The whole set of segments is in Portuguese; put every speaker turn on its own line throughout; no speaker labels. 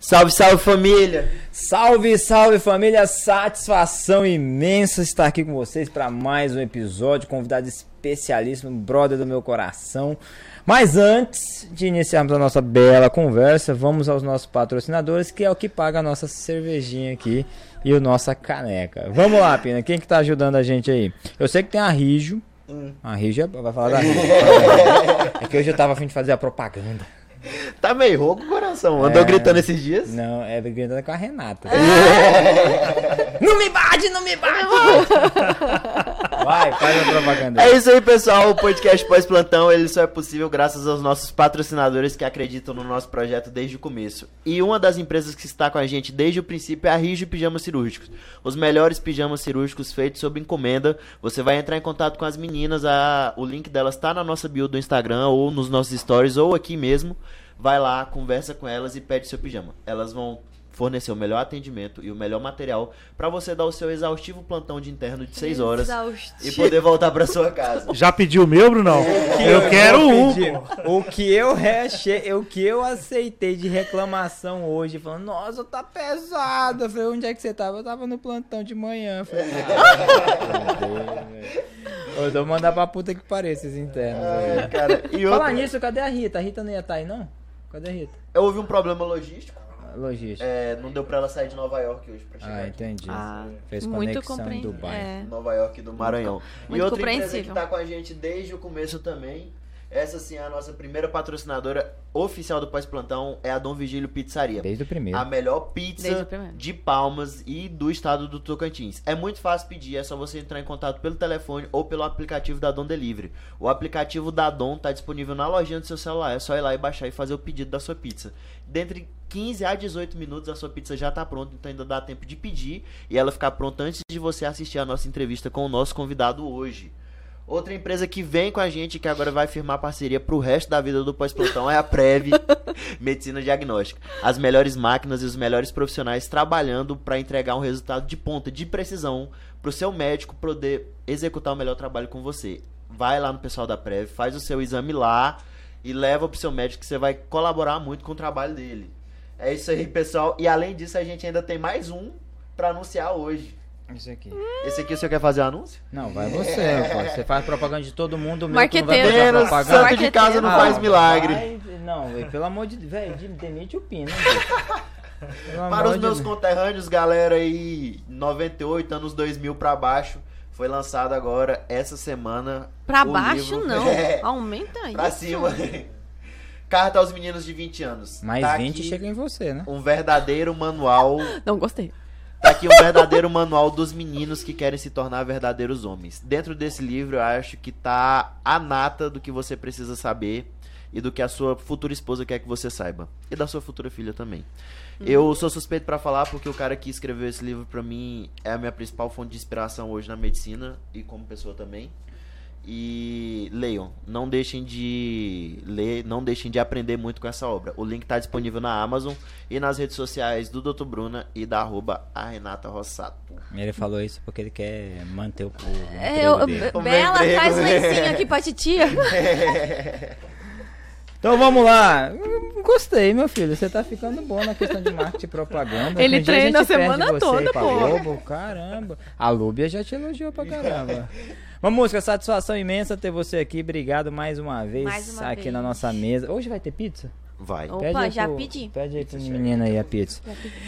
Salve, salve família!
Salve, salve família! Satisfação imensa estar aqui com vocês para mais um episódio. Convidado especialíssimo, brother do meu coração. Mas antes de iniciarmos a nossa bela conversa, vamos aos nossos patrocinadores, que é o que paga a nossa cervejinha aqui e o nossa caneca. Vamos lá, Pina, quem que tá ajudando a gente aí? Eu sei que tem a Rijo.
Hum.
A Rijo é- vai falar da Rijo. É que hoje eu tava a fim de fazer a propaganda.
Tá meio rouco o coração. Andou
É.
gritando esses dias?
Não, é gritando com a Renata. não me bate, não me bate! Vai, faz a propaganda.
É isso aí, pessoal. O podcast Pós-Plantão ele só é possível graças aos nossos patrocinadores que acreditam no nosso projeto desde o começo. E uma das empresas que está com a gente desde o princípio é a Rijo Pijamas Cirúrgicos. Os melhores pijamas cirúrgicos feitos sob encomenda. Você vai entrar em contato com as meninas. A... O link delas está na nossa bio do Instagram ou nos nossos stories ou aqui mesmo. Vai lá, conversa com elas e pede seu pijama. Elas vão fornecer o melhor atendimento e o melhor material para você dar o seu exaustivo plantão de interno de 6 horas e poder voltar para sua casa.
Já pediu o meu, Brunão? Eu quero
vou
um.
O que eu reachei, o que eu aceitei de reclamação hoje, falando, nossa, tá pesado. Eu falei, onde é que você tava? Eu tava no plantão de manhã. Eu falei, ah. Eu vou mandar pra puta que pareça esses internos.
Ai, cara, e
Falar
outra,
nisso, cadê a Rita? A Rita não ia estar aí, não? Cadê a Rita?
houve um problema logístico.
Logística.
É, não deu pra ela sair de Nova York hoje pra chegar
Ah,
aqui.
entendi.
Ah,
Fez
muito
conexão em
compreensível.
Dubai.
É.
Nova York do Maranhão. e
Muito
outra empresa que tá com a gente desde o começo também. Essa sim é a nossa primeira patrocinadora oficial do Pós-Plantão, é a Dom Vigílio Pizzaria.
Desde o primeiro.
A melhor pizza de Palmas e do estado do Tocantins. É muito fácil pedir, é só você entrar em contato pelo telefone ou pelo aplicativo da Dom Delivery. O aplicativo da Dom tá disponível na lojinha do seu celular, é só ir lá e baixar e fazer o pedido da sua pizza. Dentre 15 a 18 minutos a sua pizza já tá pronta, então ainda dá tempo de pedir e ela ficar pronta antes de você assistir a nossa entrevista com o nosso convidado hoje. Outra empresa que vem com a gente, que agora vai firmar parceria pro resto da vida do pós-plantão, é a Prev Medicina Diagnóstica. As melhores máquinas e os melhores profissionais trabalhando para entregar um resultado de ponta, de precisão, pro seu médico poder executar o melhor trabalho com você. Vai lá no pessoal da Prev, faz o seu exame lá e leva pro seu médico que você vai colaborar muito com o trabalho dele. É isso aí, pessoal. E além disso, a gente ainda tem mais um para anunciar hoje.
Isso aqui.
Esse aqui o senhor quer fazer anúncio?
Não, vai você, pô. Você faz propaganda de todo mundo, o meu tu não vai
Marqueteiro.
fazer
Menos
propaganda.
santo de casa não
Ah,
faz milagre.
vai- não, velho, pelo amor de Deus, velho, de- demite o Pino. velho. Pelo
Para
amor
os
de
meus
Deus.
conterrâneos, galera aí, 98, anos 2000 pra baixo, foi lançado agora, essa semana.
Pra
o
baixo,
livro-
não.
É,
Aumenta aí.
pra cima. Carta aos meninos de 20 anos.
Mais
Tá
20
aqui
chega em você, né?
Um verdadeiro manual.
Não gostei.
Tá aqui um verdadeiro manual dos meninos que querem se tornar verdadeiros homens. Dentro desse livro, eu acho que tá a nata do que você precisa saber e do que a sua futura esposa quer que você saiba. E da sua futura filha também. Eu sou suspeito pra falar porque o cara que escreveu esse livro pra mim é a minha principal fonte de inspiração hoje na medicina e como pessoa também. E leiam, não deixem de ler, não deixem de aprender muito com essa obra. O link tá disponível na Amazon e nas redes sociais do Dr. Bruna e da arroba a Renata Rossato.
Ele falou isso porque ele quer manter o, o
É, eu-.
O
Bela,
emprego,
traz um
né?
lencinho aqui pra titia.
Então vamos lá. Gostei, meu filho. Você tá ficando bom na questão de marketing e propaganda.
Ele
Um
treina a
perde
semana
você
toda, pô.
Globo. Caramba. A Lúbia já te elogiou pra caramba. Uma música, satisfação imensa ter você aqui. Obrigado mais uma vez
Mais uma
aqui
vez.
na nossa mesa. Hoje vai ter pizza?
Vai.
Opa,
aí
já
pro-
pedi.
Pede aí pro menino aí a pizza.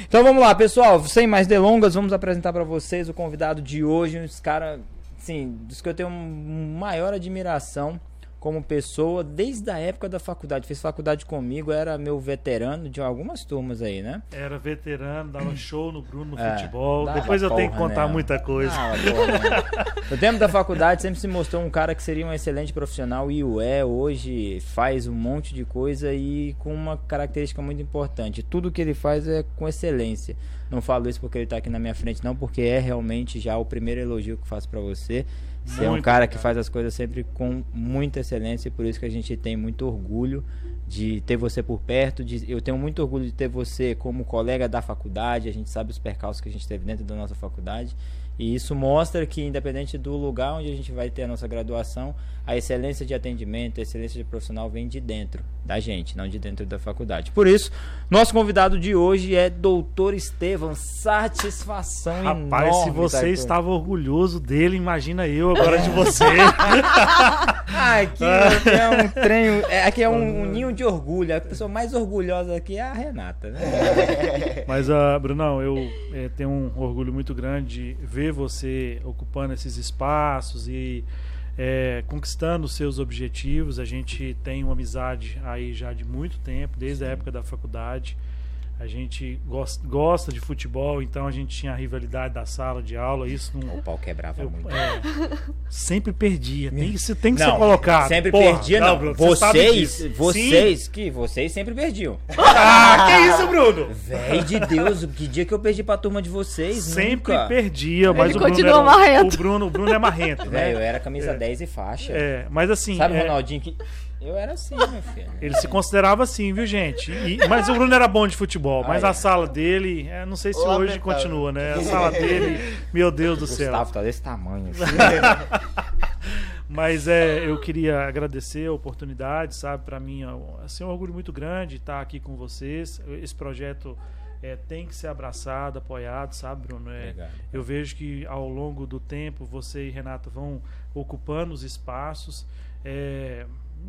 Então vamos lá, pessoal. Sem mais delongas, vamos apresentar pra vocês o convidado de hoje. Uns caras, assim, dos que eu tenho maior admiração como pessoa desde a época da faculdade. Fez faculdade comigo, era meu veterano de algumas turmas aí, né?
Era veterano, dava show no Bruno no
É,
futebol. Depois eu tenho que contar
nela.
muita coisa.
Ah, porra. no tempo da faculdade sempre se mostrou um cara que seria um excelente profissional e o é. Hoje faz um monte de coisa e com uma característica muito importante. Tudo que ele faz é com excelência. Não falo isso porque ele tá aqui na minha frente, não, porque é realmente já o primeiro elogio que eu faço pra você. Você é um cara que faz as coisas sempre com muita excelência e por isso que a gente tem muito orgulho de ter você por perto. De, eu tenho muito orgulho de ter você como colega da faculdade. A gente sabe os percalços que a gente teve dentro da nossa faculdade. E isso mostra que, independente do lugar onde a gente vai ter a nossa graduação, a excelência de atendimento, a excelência de profissional vem de dentro da gente, não de dentro da faculdade. Por isso, nosso convidado de hoje é Doutor Estevam. Satisfação
Rapaz,
enorme.
se você
tá
estava orgulhoso dele, imagina eu agora de você.
Aqui é um trem. é- Aqui é um, um ninho de orgulho. A pessoa mais orgulhosa aqui é a Renata, né?
Mas, ah, Brunão, eu eh, tenho um orgulho muito grande de ver você ocupando esses espaços e eh, conquistando seus objetivos. A gente tem uma amizade aí já de muito tempo, desde a época da faculdade. A gente gos- gosta de futebol, então a gente tinha a rivalidade da sala de aula. Isso não,
O pau quebrava
eu,
muito.
é, sempre perdia. Tem, isso tem que
Não,
ser colocado.
Sempre
Porra,
perdia, não.
Sabe
vocês, vocês, que vocês sempre perdiam.
Sim. Ah, que isso, Bruno?
Véi de Deus, que dia que eu perdi pra turma de vocês?
Sempre
Nunca.
perdia, mas
Ele
o Bruno
continua
era,
marrento.
O Bruno, o Bruno é marrento,
Véi, eu
né?
era camisa 10 e faixa.
É, mas assim,
Sabe o
é,
Ronaldinho que. Eu era assim, meu filho.
ele se considerava assim, viu, gente? E- mas o Bruno era bom de futebol, mas
Ah, é.
a sala dele, é, não sei se hoje continua, né? A sala dele, meu Deus do céu.
Gustavo tá desse tamanho. assim.
Mas é, eu queria agradecer a oportunidade, sabe? Para mim é um- assim, é um orgulho muito grande estar aqui com vocês. Esse projeto é, tem que ser abraçado, apoiado, sabe, Bruno? É, eu vejo que ao longo do tempo você e Renata vão ocupando os espaços. É,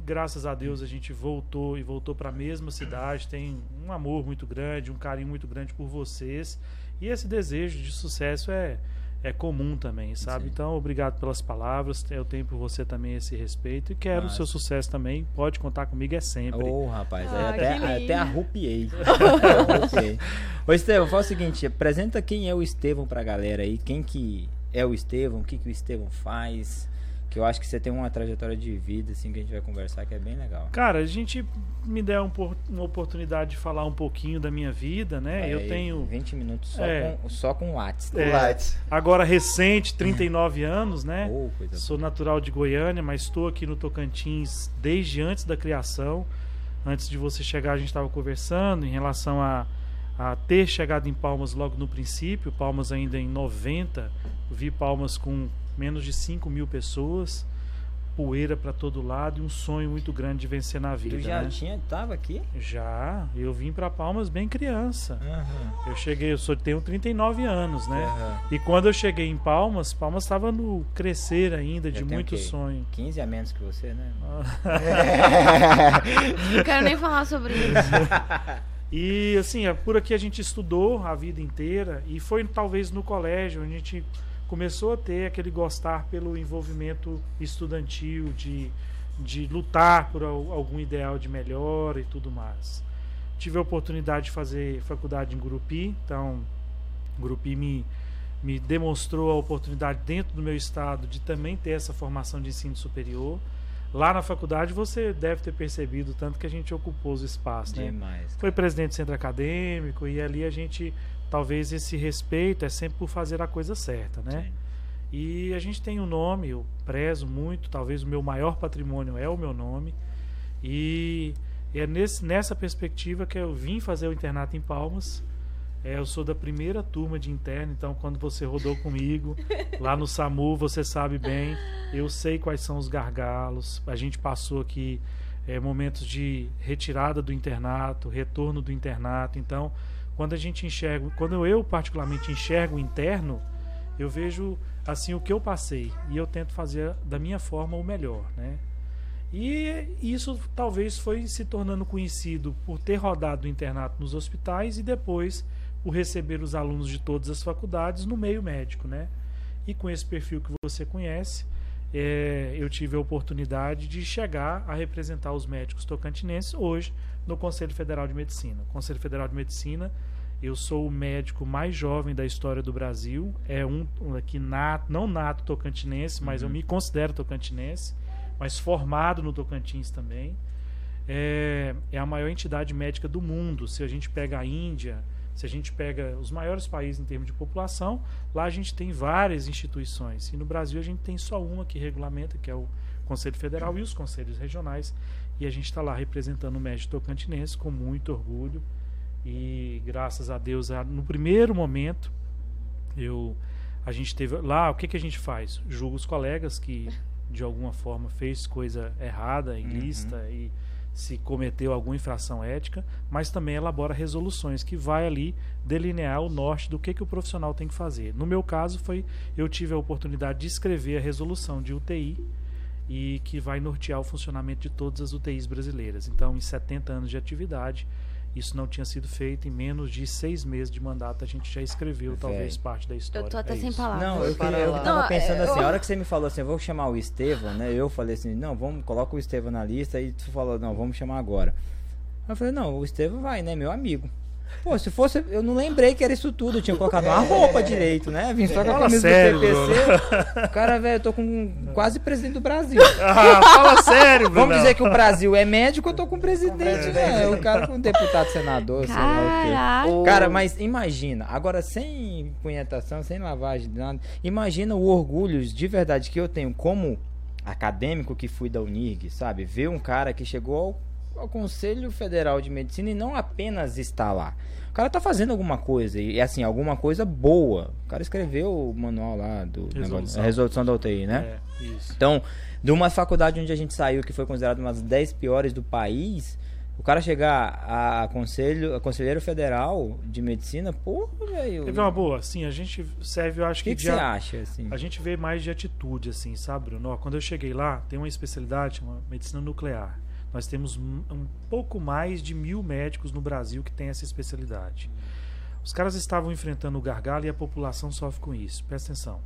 graças a Deus a gente voltou e voltou para a mesma cidade. Tem um amor muito grande, um carinho muito grande por vocês. E esse desejo de sucesso é, é comum também, sabe?
Sim.
Então, obrigado pelas palavras. Eu tenho por você também esse respeito e quero o
Massa.
seu sucesso também. Pode contar comigo, é sempre.
Ô, rapaz, aí
Ah,
até, até arrupiei. arrupiei. Ô, Estevão, fala o seguinte: apresenta quem é o Estevão pra galera aí. Quem que é o Estevão, o que, que o Estevão faz. Que eu acho que você tem uma trajetória de vida, assim, que a gente vai conversar, que é bem legal.
Cara, a gente me der um por- uma oportunidade de falar um pouquinho da minha vida, né?
Olha
eu tenho
20 minutos só,
É.
com, só com Whats.
É. Agora recente, 39 anos, né?
Coisa
Sou natural de Goiânia, mas estou aqui no Tocantins desde antes da criação. Antes de você chegar, a gente estava conversando em relação a, a ter chegado em Palmas logo no princípio. Palmas ainda em 90. Vi Palmas com menos de 5 mil pessoas. Poeira para todo lado e um sonho muito grande de vencer na vida.
Tu já
né?
tinha, tava aqui?
Já, eu vim para Palmas bem criança.
Aham.
Eu cheguei, eu sou, tenho 39 anos, né?
Aham.
E quando eu cheguei em Palmas, Palmas estava no crescer ainda,
Já
de muito sonho.
15 a menos que você, né?
Não quero nem falar sobre isso.
E assim, por aqui a gente estudou a vida inteira e foi talvez no colégio onde a gente começou a ter aquele gostar pelo envolvimento estudantil, de, de lutar por al- algum ideal de melhor e tudo mais. Tive a oportunidade de fazer faculdade em Gurupi, então Gurupi me, me demonstrou a oportunidade dentro do meu estado de também ter essa formação de ensino superior. Lá na faculdade você deve ter percebido tanto que a gente ocupou os espaços, né?
Demais.
Foi presidente do centro acadêmico e ali a gente, talvez esse respeito é sempre por fazer a coisa certa, né?
Sim.
E a gente tem um nome, eu prezo muito, talvez o meu maior patrimônio é o meu nome. E é nesse, nessa perspectiva que eu vim fazer o internato em Palmas. É, eu sou da primeira turma de interno, então quando você rodou comigo lá no SAMU, você sabe bem, eu sei quais são os gargalos. A gente passou aqui é, momentos de retirada do internato, retorno do internato. Então, quando a gente enxerga, quando eu particularmente enxergo o interno, eu vejo assim o que eu passei e eu tento fazer da minha forma o melhor, né? E isso talvez foi se tornando conhecido por ter rodado o internato nos hospitais e depois por receber os alunos de todas as faculdades no meio médico, né? E com esse perfil que você conhece, é, eu tive a oportunidade de chegar a representar os médicos tocantinenses hoje no Conselho Federal de Medicina. O Conselho Federal de Medicina, eu sou o médico mais jovem da história do Brasil, é um um aqui nato, não nato tocantinense, mas eu me considero tocantinense, mas formado no Tocantins também. É, é a maior entidade médica do mundo. Se a gente pega a Índia, se a gente pega os maiores países em termos de população, lá a gente tem várias instituições. E no Brasil a gente tem só uma que regulamenta, que é o Conselho Federal e os conselhos regionais. E a gente está lá representando o médico tocantinense com muito orgulho. E graças a Deus, no primeiro momento, eu A gente teve lá, o que, que a gente faz? Julga os colegas que de alguma forma fez coisa errada, ilícita e se cometeu alguma infração ética, mas também elabora resoluções que vai ali delinear o norte do que, que o profissional tem que fazer. No meu caso foi eu tive a oportunidade de escrever a resolução de UTI e que vai nortear o funcionamento de todas as UTIs brasileiras. Então, em 70 anos de atividade, isso não tinha sido feito. Em menos de seis meses de mandato, a gente já escreveu talvez parte da história.
Eu tô até
É
sem
isso.
palavras.
Não, eu, queria, eu tava
Não,
pensando assim,
eu-
a hora que você me falou assim, eu vou chamar o Estevão, né? Eu falei assim, não, vamos, coloca o Estevão na lista, e tu falou, não, vamos chamar agora. Aí eu falei, não, o Estevão vai, né? Meu amigo. Pô, se fosse, eu não lembrei que era isso tudo, eu tinha colocado uma roupa direito, né? Vim só com a camisa
sério,
do PPC. Cara, velho, eu tô com quase presidente do Brasil.
Ah, fala sério, Bruno.
Vamos dizer que o Brasil é médico, eu tô com o presidente, né? O cara com deputado, senador, sei lá o quê. Cara, mas imagina, agora sem punhetação, sem lavagem, nada, imagina o orgulho de verdade que eu tenho como acadêmico que fui da Unirg, sabe? Ver um cara que chegou ao, ao Conselho Federal de Medicina e não apenas está lá. O cara tá fazendo alguma coisa, e assim, alguma coisa boa. O cara escreveu o manual lá do
Resolução.
negócio, resolução da UTI, né?
É, isso.
Então, de uma faculdade onde a gente saiu, que foi considerada uma das 10 piores do país, o cara chegar a conselho, a conselheiro federal de medicina, pô, velho.
Teve uma boa, assim, a gente serve, eu acho
O
que,
que, que você
a-
acha, assim?
A gente vê mais de atitude, assim, sabe, Bruno? Quando eu cheguei lá, tem uma especialidade, uma medicina nuclear. Nós temos um, pouco mais de mil médicos no Brasil que tem essa especialidade. Os caras estavam enfrentando o gargalo e a população sofre com isso. Presta atenção.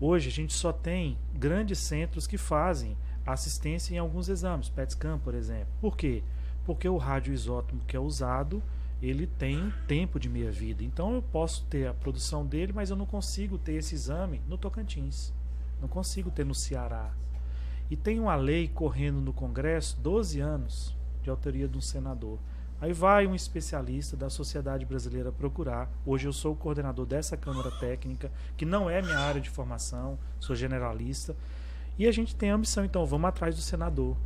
Hoje a gente só tem grandes centros que fazem assistência em alguns exames, PET scan, por exemplo. Por quê? Porque o radioisótopo que é usado, ele tem tempo de meia-vida. Então eu posso ter a produção dele, mas eu não consigo ter esse exame no Tocantins. Não consigo ter no Ceará. E tem uma lei correndo no Congresso, 12 anos, de autoria de um senador. Aí vai um especialista da sociedade brasileira procurar. Hoje eu sou o coordenador dessa Câmara Técnica, que não é minha área de formação, sou generalista. E a gente tem a ambição, então, vamos atrás do senador.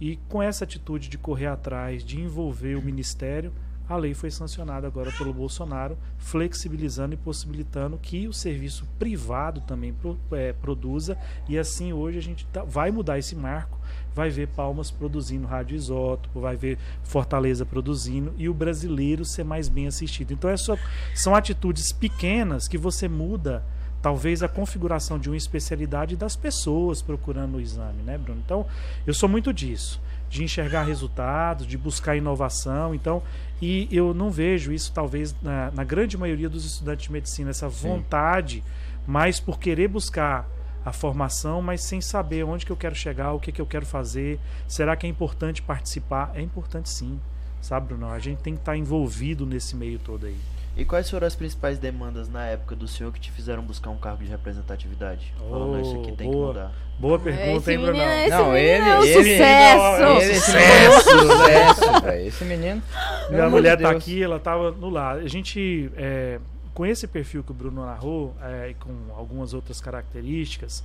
E com essa atitude de correr atrás, de envolver o ministério, a lei foi sancionada agora pelo Bolsonaro, flexibilizando e possibilitando que o serviço privado também pro- eh, produza. E assim hoje a gente tá- vai mudar esse marco, vai ver Palmas produzindo radioisótopo, vai ver Fortaleza produzindo e o brasileiro ser mais bem assistido. Então é só- são atitudes pequenas que você muda talvez a configuração de uma especialidade das pessoas procurando o exame, né, Bruno? Então, eu sou muito disso, de enxergar resultados, de buscar inovação, então, e eu não vejo isso talvez na, na grande maioria dos estudantes de medicina essa vontade, mas por querer buscar a formação, mas sem saber onde que eu quero chegar, o que que eu quero fazer, será que é importante participar? É importante sim, sabe, Bruno? A gente tem que estar envolvido nesse meio todo aí.
E quais foram as principais demandas na época do senhor que te fizeram buscar um cargo de representatividade? Falando isso aqui tem que
boa.
mudar.
Boa pergunta, hein, Bruno?
menino, esse
Não, ele-
é um
ele-
sucesso.
Ele-
Ele, esse
Sucesso!
menino é sucesso, velho. Esse menino.
Minha mulher
de
tá aqui, ela tava no lar. A gente, é, com esse perfil que o Bruno narrou, é, e com algumas outras características,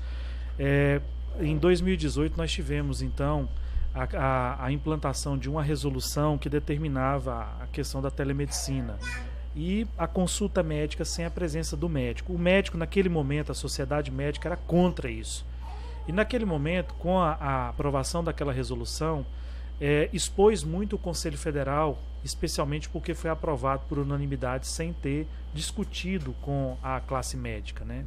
é, em 2018 nós tivemos então a, a- a implantação de uma resolução que determinava a questão da telemedicina e a consulta médica sem a presença do médico. O médico, naquele momento, a sociedade médica era contra isso. E naquele momento, com a, a aprovação daquela resolução, é, expôs muito o Conselho Federal, especialmente porque foi aprovado por unanimidade sem ter discutido com a classe médica, né?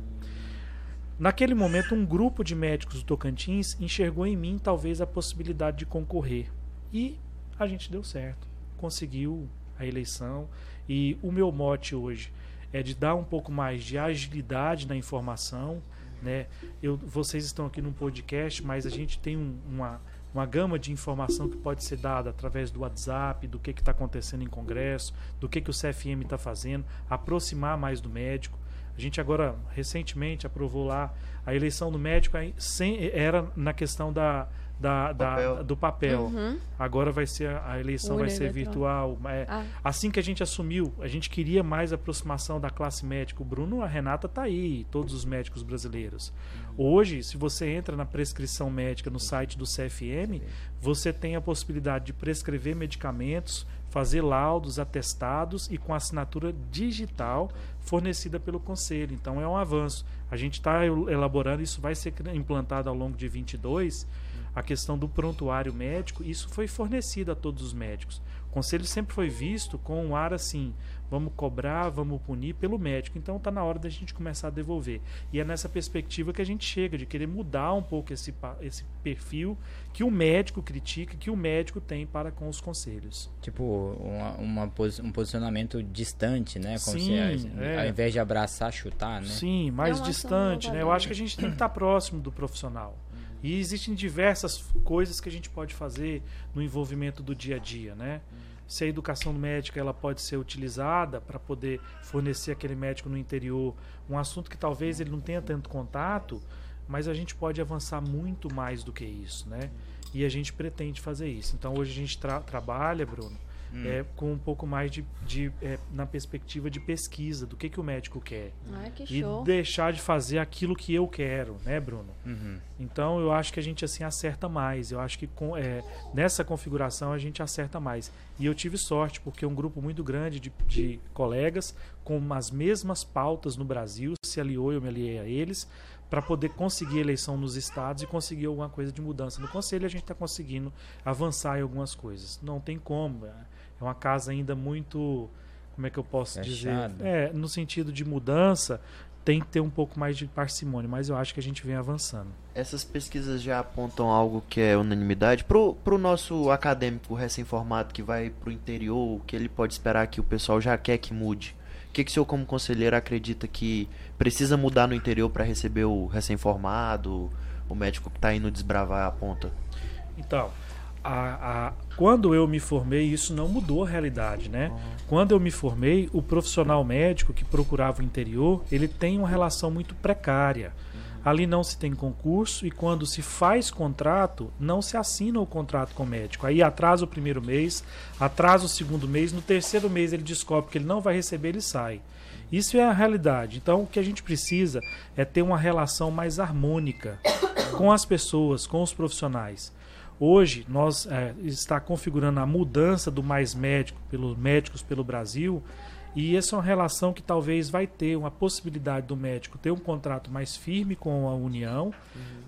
Naquele momento, um grupo de médicos do Tocantins enxergou em mim talvez a possibilidade de concorrer. E a gente deu certo. Conseguiu a eleição. E o meu mote hoje é de dar um pouco mais de agilidade na informação. Né? Eu, vocês estão aqui num podcast, mas a gente tem um- uma, uma gama de informação que pode ser dada através do WhatsApp, do que está acontecendo em congresso, do que, que o CFM está fazendo, aproximar mais do médico. A gente agora, recentemente, aprovou lá a eleição do médico aí sem- era na questão da, da, da-
Papel.
do papel.
Uhum.
Agora vai ser a eleição vai ser
eletrônica.
virtual. É,
Ah.
Assim que a gente assumiu, a gente queria mais aproximação da classe médica. O Bruno, a Renata tá aí, todos os médicos brasileiros. Hoje, se você entra na prescrição médica no site do CFM, você tem a possibilidade de prescrever medicamentos, fazer laudos, atestados e com assinatura digital fornecida pelo conselho. Então é um avanço. A gente está elaborando, isso vai ser implantado ao longo de 22, a questão do prontuário médico, isso foi fornecido a todos os médicos. O conselho sempre foi visto com um ar assim, vamos cobrar, vamos punir pelo médico. Então está na hora da gente começar a devolver. E é nessa perspectiva que a gente chega, de querer mudar um pouco esse, esse perfil que o médico critica, que o médico tem para com os conselhos.
Tipo, uma, uma um posicionamento distante, né? Como
Sim,
se,
é.
ao invés de abraçar, chutar, né?
Sim, mais
É uma ação
distante, né? Eu acho que a gente tem que estar próximo do profissional. E existem diversas coisas que a gente pode fazer no envolvimento do dia a dia, né? Se a educação médica ela pode ser utilizada para poder fornecer aquele médico no interior um assunto que talvez ele não tenha tanto contato, mas a gente pode avançar muito mais do que isso, né? E a gente pretende fazer isso. Então hoje a gente tra- trabalha, Bruno, é, com um pouco mais de, de, é, na perspectiva de pesquisa do que, que o médico quer
Ai, que
e
show.
deixar de fazer aquilo que eu quero, né, Bruno?
Uhum.
Então eu acho que a gente assim acerta mais. Eu acho que com, é, nessa configuração a gente acerta mais. E eu tive sorte porque um grupo muito grande de, de colegas com as mesmas pautas no Brasil se aliou, eu me aliei a eles para poder conseguir eleição nos estados e conseguir alguma coisa de mudança no conselho. A gente está conseguindo avançar em algumas coisas. Não tem como. É uma casa ainda muito, como é que eu posso
Fechada.
dizer? É, no sentido de mudança tem que ter um pouco mais de parcimônia, mas eu acho que a gente vem avançando.
Essas pesquisas já apontam algo que é unanimidade pro, pro nosso acadêmico recém-formado que vai pro interior, o que ele pode esperar que o pessoal já quer que mude. O que, que o senhor, como conselheiro, acredita que precisa mudar no interior para receber o recém-formado, o médico que tá indo desbravar a ponta?
Então, a, a- quando eu me formei, isso não mudou a realidade, né? Quando eu me formei, o profissional médico que procurava o interior, ele tem uma relação muito precária. Ali não se tem concurso e quando se faz contrato, não se assina o contrato com o médico. Aí atrasa o primeiro mês, atrasa o segundo mês, no terceiro mês ele descobre que ele não vai receber, ele sai. Isso é a realidade. Então, o que a gente precisa é ter uma relação mais harmônica com as pessoas, com os profissionais. Hoje, nós é, está configurando a mudança do mais médico pelos médicos pelo Brasil, e essa é uma relação que talvez vai ter uma possibilidade do médico ter um contrato mais firme com a União,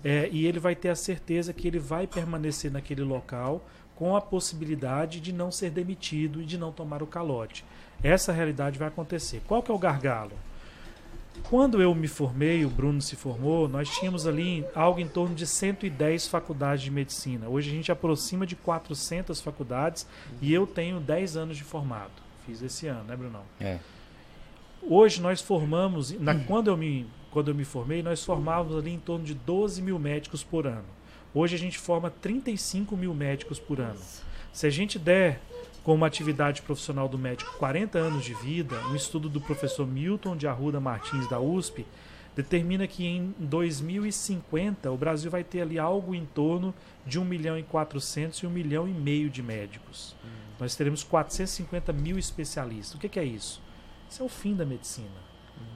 é, e ele vai ter a certeza que ele vai permanecer naquele local com a possibilidade de não ser demitido e de não tomar o calote. Essa realidade vai acontecer. Qual que é o gargalo? Quando eu me formei, o Bruno se formou, nós tínhamos ali algo em torno de 110 faculdades de medicina. Hoje a gente aproxima de 400 faculdades e eu tenho 10 anos de formado. Fiz esse ano, né, Brunão?
É.
Hoje nós formamos, na, quando, eu me, quando eu me formei, nós formávamos ali em torno de 12 mil médicos por ano. Hoje a gente forma 35 mil médicos por ano. Se a gente der como atividade profissional do médico 40 anos de vida, um estudo do professor Milton de Arruda Martins da USP determina que em 2050 o Brasil vai ter ali algo em torno de 1 milhão e 400 e 1 milhão e meio de médicos. Nós teremos 450 mil especialistas. O que, que é isso? Isso é o fim da medicina.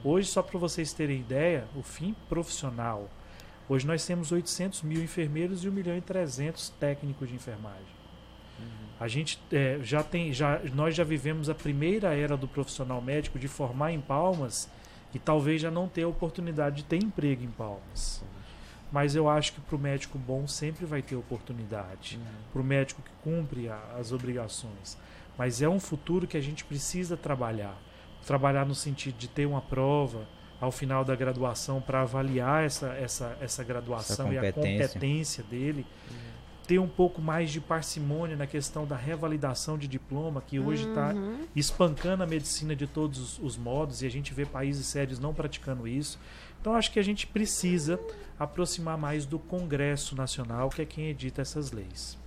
Hoje, só para vocês terem ideia, o fim profissional. Hoje nós temos 800 mil enfermeiros e 1 milhão e 300 técnicos de enfermagem. A gente é, já tem, já, nós já vivemos a primeira era do profissional médico de formar em Palmas e talvez já não ter a oportunidade de ter emprego em Palmas. Mas eu acho que para o médico bom sempre vai ter oportunidade. Para o médico que cumpre a- as obrigações. Mas é um futuro que a gente precisa trabalhar. Trabalhar no sentido de ter uma prova ao final da graduação para avaliar essa, essa, essa graduação
Essa
e a
competência.
competência dele. Ter um pouco mais de parcimônia na questão da revalidação de diploma, que hoje está
Uhum.
espancando a medicina de todos os, os modos e a gente vê países sérios não praticando isso. Então acho que a gente precisa aproximar mais do Congresso Nacional, que é quem edita essas leis.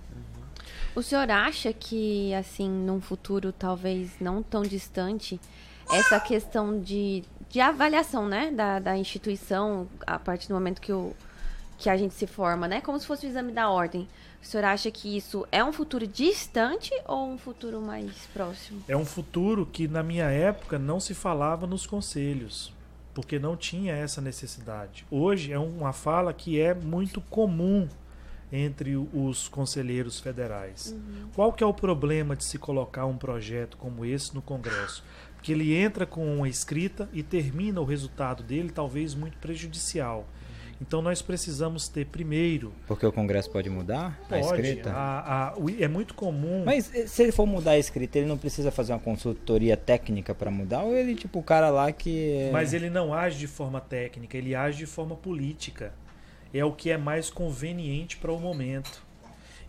O senhor acha que, assim, num futuro talvez não tão distante, essa questão de, de avaliação, né, da, da instituição, a partir do momento que o, que a gente se forma, né? Como se fosse o exame da ordem. O senhor acha que isso é um futuro distante ou um futuro mais próximo?
É um futuro que na minha época não se falava nos conselhos, porque não tinha essa necessidade. Hoje é uma fala que é muito comum entre os conselheiros federais.
Uhum.
Qual que é o problema de se colocar um projeto como esse no Congresso? Porque ele entra com uma escrita e termina o resultado dele talvez muito prejudicial. Então nós precisamos ter primeiro
Porque o Congresso pode mudar a
pode
escrita?
a- a- é muito comum
Mas eh, se ele for mudar a escrita, ele não precisa fazer uma consultoria técnica pra mudar? Ou ele, tipo, o cara lá que. é-
Mas ele não age de forma técnica, ele age de forma política. É o que é mais conveniente para o momento.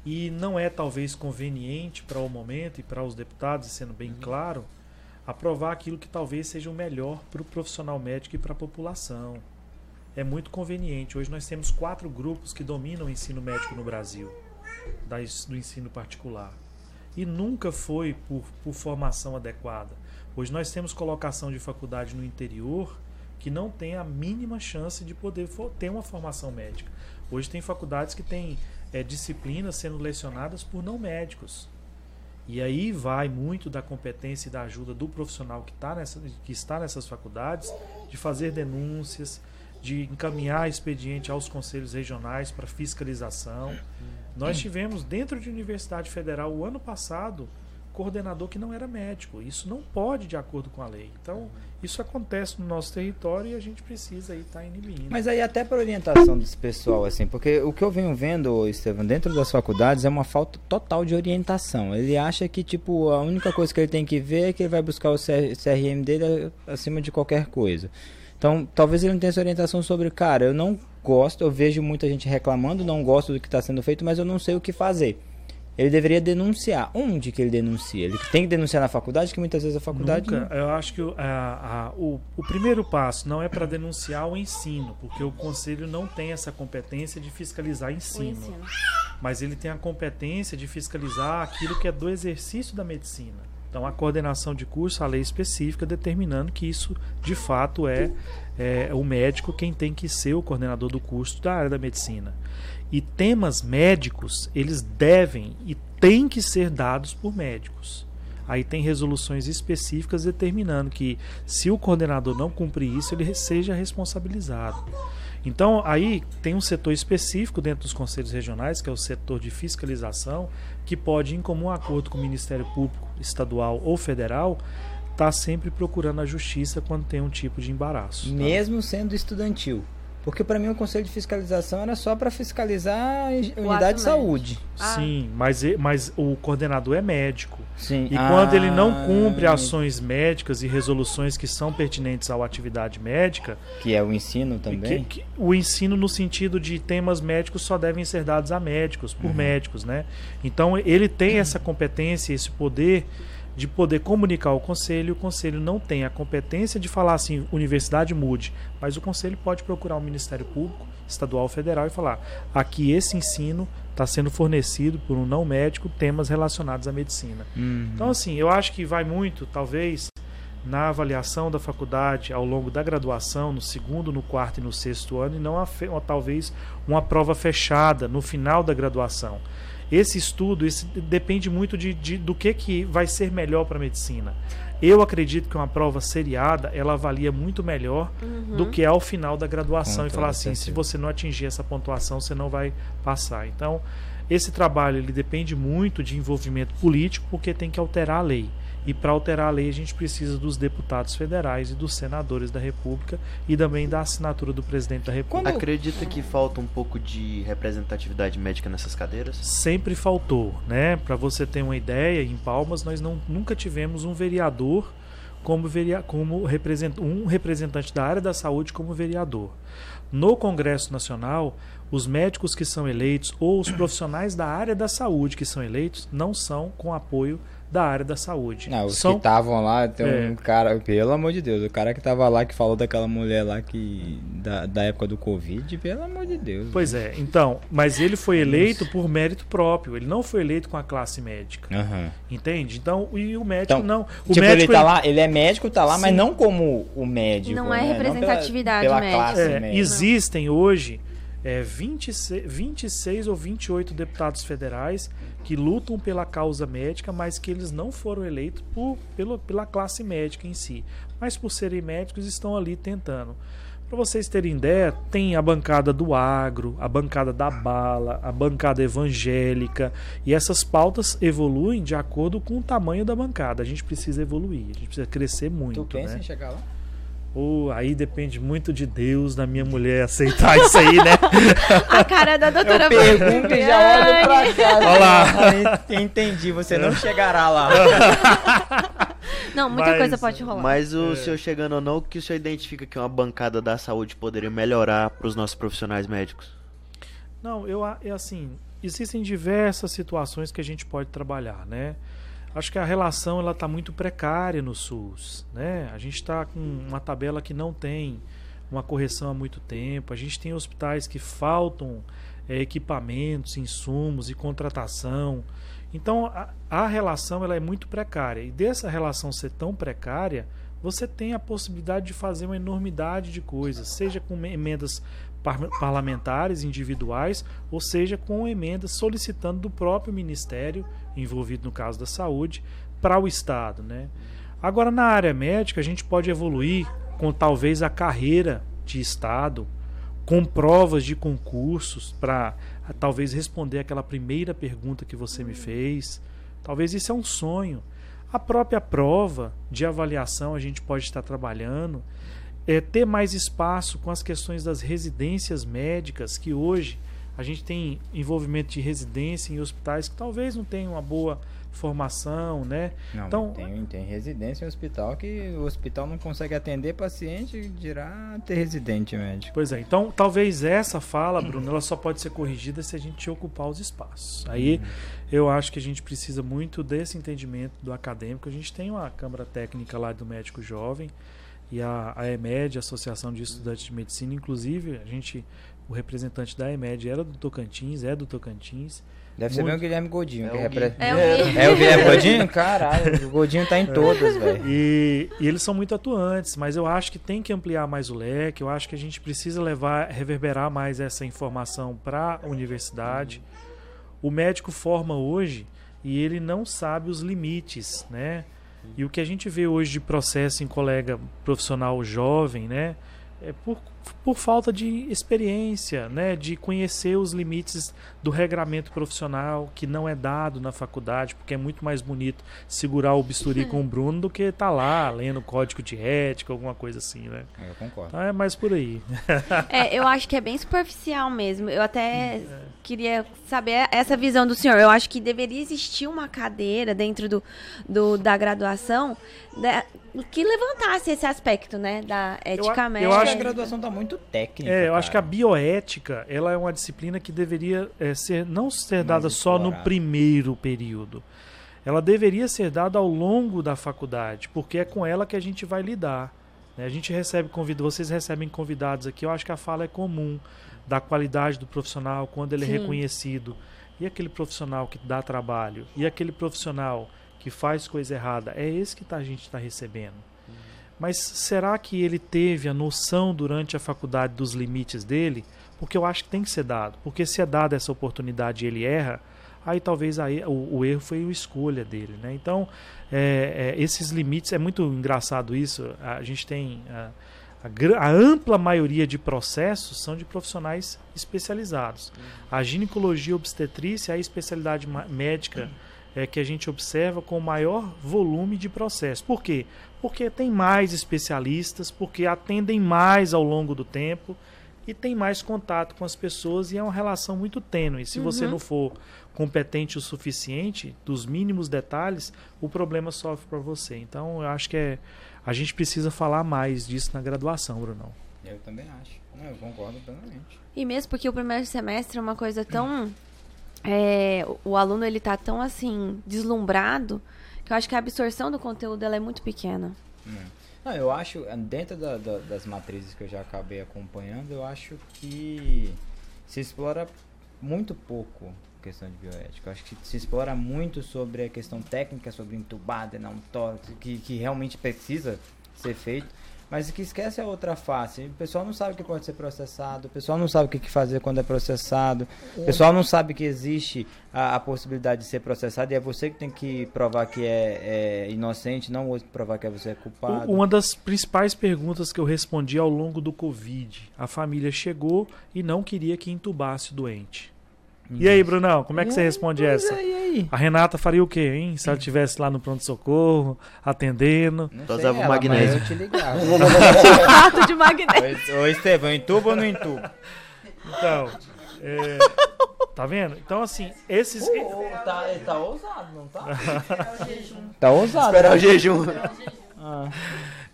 E não é talvez conveniente para o momento e para os deputados, sendo bem claro, aprovar aquilo que talvez seja o melhor para o profissional médico e para a população. É muito conveniente. Hoje nós temos quatro grupos que dominam o ensino médico no Brasil, do ensino particular. E nunca foi por, por formação adequada. Hoje nós temos colocação de faculdade no interior que não tem a mínima chance de poder ter uma formação médica. Hoje tem faculdades que têm eh, disciplinas sendo lecionadas por não médicos. E aí vai muito da competência e da ajuda do profissional que, tá nessa, que está nessas faculdades de fazer denúncias, de encaminhar expediente aos conselhos regionais para fiscalização. Nós tivemos dentro de Universidade Federal o ano passado coordenador que não era médico. Isso não pode de acordo com a lei. Então, isso acontece no nosso território e a gente precisa aí estar inibindo.
Mas aí até para orientação desse pessoal, assim, porque o que eu venho vendo, Estevam, dentro das faculdades é uma falta total de orientação. Ele acha que, tipo, a única coisa que ele tem que ver é que ele vai buscar o CR CRM dele acima de qualquer coisa. Então, talvez ele não tenha essa orientação sobre, cara, eu não gosto, eu vejo muita gente reclamando, não gosto do que está sendo feito, mas eu não sei o que fazer. Ele deveria denunciar. Onde que ele denuncia? Ele tem que denunciar na faculdade, que muitas vezes a faculdade
Nunca. Eu acho que o, a- a- o, o primeiro passo não é para denunciar o ensino, porque o conselho não tem essa competência de fiscalizar
O
ensino,
ensino.
mas ele tem a competência de fiscalizar aquilo que é do exercício da medicina. Então, a coordenação de curso, a lei específica determinando que isso de fato é, é o médico quem tem que ser o coordenador do curso da área da medicina. E temas médicos, eles devem e têm que ser dados por médicos. Aí tem resoluções específicas determinando que se o coordenador não cumprir isso, ele seja responsabilizado. Então, aí tem um setor específico dentro dos conselhos regionais, que é o setor de fiscalização, que pode, em comum acordo com o Ministério Público Estadual ou Federal, estar sempre procurando a justiça quando tem um tipo de embaraço. tá?
mesmo sendo estudantil. Porque para mim o conselho de fiscalização era só para fiscalizar a unidade de saúde.
Ah.
Sim, mas, mas o coordenador é médico.
Sim.
E quando ele não
Ah,
cumpre ações médicas e resoluções que são pertinentes à atividade médica,
que é o ensino também.
que- que o ensino no sentido de temas médicos só devem ser dados a médicos, por médicos, né? Então ele tem essa competência, esse poder de poder comunicar ao conselho, o conselho não tem a competência de falar assim, universidade mude, mas o conselho pode procurar o Ministério Público, estadual ou federal e falar: aqui esse ensino está sendo fornecido por um não médico temas relacionados à medicina.
Uhum.
Então, assim, eu acho que vai muito, talvez, na avaliação da faculdade ao longo da graduação, no segundo, no quarto e no sexto ano, e não a talvez uma prova fechada no final da graduação. Esse estudo esse depende muito de, de- do que, que vai ser melhor para a medicina. Eu acredito que uma prova seriada ela avalia muito melhor do que ao final da graduação
Com
e falar assim, se
certeza.
você não atingir essa pontuação, você não vai passar. Então, esse trabalho ele depende muito de envolvimento político, porque tem que alterar a lei. E para alterar a lei, a gente precisa dos deputados federais e dos senadores da República e também da assinatura do presidente da República.
Quando-
Acredita que falta um pouco de representatividade médica nessas cadeiras?
Sempre faltou, né? Para você ter uma ideia, em Palmas nós não, nunca tivemos um vereador como, verea, como represent, um representante da área da saúde como vereador. No Congresso Nacional, os médicos que são eleitos ou os profissionais da área da saúde que são eleitos não são com apoio da área da saúde.
Não, os
são
que estavam lá, tem
É.
um cara, pelo amor de Deus, o cara que tava lá que falou daquela mulher lá que da, da época do Covid, pelo amor de Deus.
Pois é, então, mas ele foi eleito por mérito próprio, ele não foi eleito com a classe médica.
Aham.
Entende? Então, e o médico
Então,
não. O
tipo,
médico
ele tá lá, ele é médico, tá lá, mas
Sim.
não como o médico.
Não é
né?
representatividade
pela,
médica.
pela classe
É,
médica.
existem hoje é, 26, 26 ou 28 deputados federais que lutam pela causa médica, mas que eles não foram eleitos por, pelo, pela classe médica em si, mas por serem médicos estão ali tentando. Para vocês terem ideia, tem a bancada do agro, a bancada da bala, a bancada evangélica, e essas pautas evoluem de acordo com o tamanho da bancada. A gente precisa evoluir, a gente precisa crescer muito.
Tu pensa
né?
em chegar lá?
Ou aí depende muito de Deus, da minha mulher aceitar isso aí, né?
A cara da doutora
Pergunta e já olha pra cá.
Olha lá.
Entendi, você não chegará lá.
Não, muita
Mas-
coisa pode rolar.
Mas o
É.
senhor chegando ou não, o que o senhor identifica que uma bancada da saúde poderia melhorar para os nossos profissionais médicos?
Não, eu é assim, existem diversas situações que a gente pode trabalhar, né? Acho que a relação ela está muito precária no SUS, né? A gente está com uma tabela que não tem uma correção há muito tempo. A gente tem hospitais que faltam eh, equipamentos, insumos e contratação. Então a, a relação ela é muito precária e dessa relação ser tão precária, você tem a possibilidade de fazer uma enormidade de coisas, seja com emendas par- parlamentares individuais, ou seja, com emendas solicitando do próprio ministério, envolvido no caso da saúde, para o Estado. Né? Agora, na área médica, a gente pode evoluir com talvez a carreira de Estado, com provas de concursos para talvez responder aquela primeira pergunta que você me fez. Talvez isso é um sonho. A própria prova de avaliação a gente pode estar trabalhando. É, ter mais espaço com as questões das residências médicas, que hoje a gente tem envolvimento de residência em hospitais que talvez não tenham uma boa formação, né?
Não,
Então-
tem, tem residência em hospital que o hospital não consegue atender paciente, dirá ter residente médico.
Pois é, então talvez essa fala, Bruno, ela só pode ser corrigida se a gente ocupar os espaços. Aí eu acho que a gente precisa muito desse entendimento do acadêmico. A gente tem uma Câmara Técnica lá do Médico Jovem e a, a EMED, a Associação de Estudantes de Medicina, inclusive, a gente, o representante da EMED era do Tocantins, é do Tocantins.
Deve ser
Muito.
bem o Guilherme Godinho
É
que
o
repre-
É o Gui.
É o Guilherme Godinho? Caralho, o Godinho tá em todas, velho.
E, e eles são muito atuantes, mas eu acho que tem que ampliar mais o leque. Eu acho que a gente precisa levar, reverberar mais essa informação para a universidade. O médico forma hoje e ele não sabe os limites, né? E o que a gente vê hoje de processo em colega profissional jovem, né? É por, por falta de experiência, né? De conhecer os limites do regramento profissional que não é dado na faculdade, porque é muito mais bonito segurar o bisturi com o Bruno do que estar lá lendo código de ética, alguma coisa assim, né?
Eu concordo.
Então é mais por aí.
É, eu acho que é bem superficial mesmo. Eu até queria saber essa visão do senhor. Eu acho que deveria existir uma cadeira dentro do, do- da graduação da- que levantasse esse aspecto, né? Da ética
eu
médica.
Eu acho que a graduação tá muito técnica.
É, eu acho que a
cara.
bioética ela é uma disciplina que deveria é, ser não ser dada só no primeiro período. Ela deveria ser dada ao longo da faculdade, porque é com ela que a gente vai lidar. né? A gente recebe convidados, vocês recebem convidados aqui. Eu acho que a fala é comum da qualidade do profissional quando ele é
Sim.
reconhecido. E aquele profissional que dá trabalho e aquele profissional que faz coisa errada, é esse que tá- a gente está recebendo. Mas será que ele teve a noção durante a faculdade dos limites dele? Porque eu acho que tem que ser dado. Porque se é dada essa oportunidade e ele erra, aí talvez aí o, o erro foi a escolha dele. Né? Então, é, é, esses limites, é muito engraçado isso. A gente tem. A, a a ampla maioria de processos são de profissionais especializados. A ginecologia obstetrícia é a especialidade médica é, que a gente observa com maior volume de processo. Por quê? Porque tem mais especialistas, porque atendem mais ao longo do tempo e tem mais contato com as pessoas e é uma relação muito tênue. Se você não for competente o suficiente, dos mínimos detalhes, o problema sofre para você. Então, eu acho que é, a gente precisa falar mais disso na graduação, Brunão.
Eu também acho. Eu concordo plenamente.
E mesmo porque o primeiro semestre é uma coisa tão. É, o- aluno ele tá tão assim, deslumbrado, que eu acho que a absorção do conteúdo ela é muito pequena.
Não, eu acho, dentro da- da- das matrizes que eu já acabei acompanhando, eu acho que se explora muito pouco a questão de bioética. Eu acho que se explora muito sobre a questão técnica, sobre entubado e não tórax, que, que realmente precisa ser feito. Mas o que esquece é a outra face. O pessoal não sabe o que pode ser processado, o pessoal não sabe o que fazer quando é processado, o pessoal não sabe que existe a, a possibilidade de ser processado e é você que tem que provar que é, é inocente, não provar que você é culpado.
Uma das principais perguntas que eu respondi ao longo do Covid: a família chegou e não queria que entubasse o doente. E aí, Brunão, como é que
E
você
aí,
responde essa?
é, e aí?
A Renata faria o quê, hein? Se ela estivesse lá no pronto-socorro, atendendo.
Usava o magnésio.
eu te ligava.
Fato de magnésio.
Ô, Estevão, entuba ou não entuba?
Então, é, tá vendo? Então, assim, esses.
tá, tá ousado, não tá? tá ousado.
Esperar o jejum.
Ah.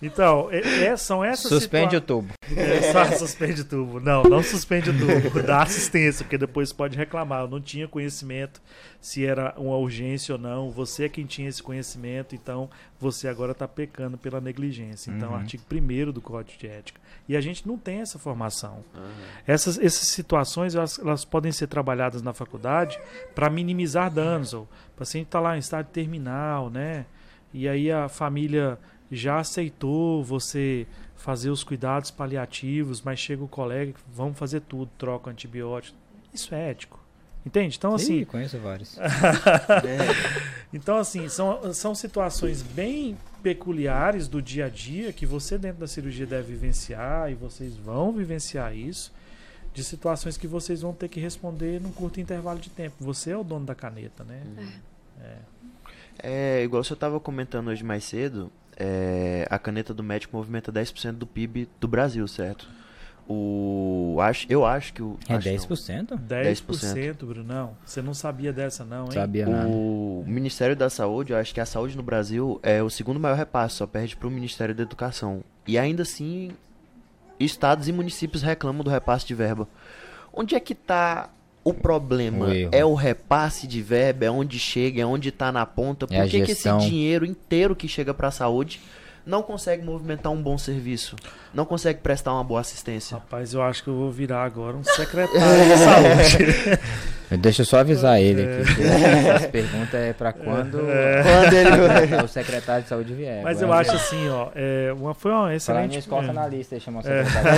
Então, é- é- são essas
Suspende
situa-
o tubo.
É, só suspende o tubo. Não, não suspende o tubo. Dá assistência, porque depois pode reclamar. Eu não tinha conhecimento se era uma urgência ou não. Você é quem tinha esse conhecimento, então você agora está pecando pela negligência. Então,
Uhum.
artigo 1 do Código de Ética. E a gente não tem essa formação. Essas, essas situações elas, elas podem ser trabalhadas na faculdade para minimizar danos. O paciente está lá em estado terminal, né? E aí a família já aceitou você fazer os cuidados paliativos, mas chega o colega, vamos fazer tudo, troca antibiótico. Isso é ético. Entende? Então, assim,
Ih, conheço vários.
então, assim, são, são situações bem peculiares do dia a dia que você dentro da cirurgia deve vivenciar e vocês vão vivenciar isso, de situações que vocês vão ter que responder num curto intervalo de tempo. Você é o dono da caneta, né?
É, igual você estava comentando hoje mais cedo, é, a caneta do médico movimenta 10% do PIB do Brasil, certo? O, acho, eu acho que o.
É
acho não.
10%?
10%, Brunão. Você não sabia dessa, não, hein?
Sabia nada.
O Ministério da Saúde, eu acho que a saúde no Brasil é o segundo maior repasse, só perde para o Ministério da Educação. E ainda assim, estados e municípios reclamam do repasse de verba. Onde é que tá o problema?
O
é o repasse de verba, é onde chega, é onde tá na ponta. Por
É
que, que esse dinheiro inteiro que chega para a saúde não consegue movimentar um bom serviço? Não consegue prestar uma boa assistência?
Rapaz, eu acho que eu vou virar agora um secretário de saúde.
Deixa eu só avisar ele aqui. que Essa pergunta é pra quando
Quando ele-
o secretário de saúde vier.
Mas eu acho assim, ó, é, uma, foi uma excelente.
nisso, coloca na lista aí, chama o
É.
secretário.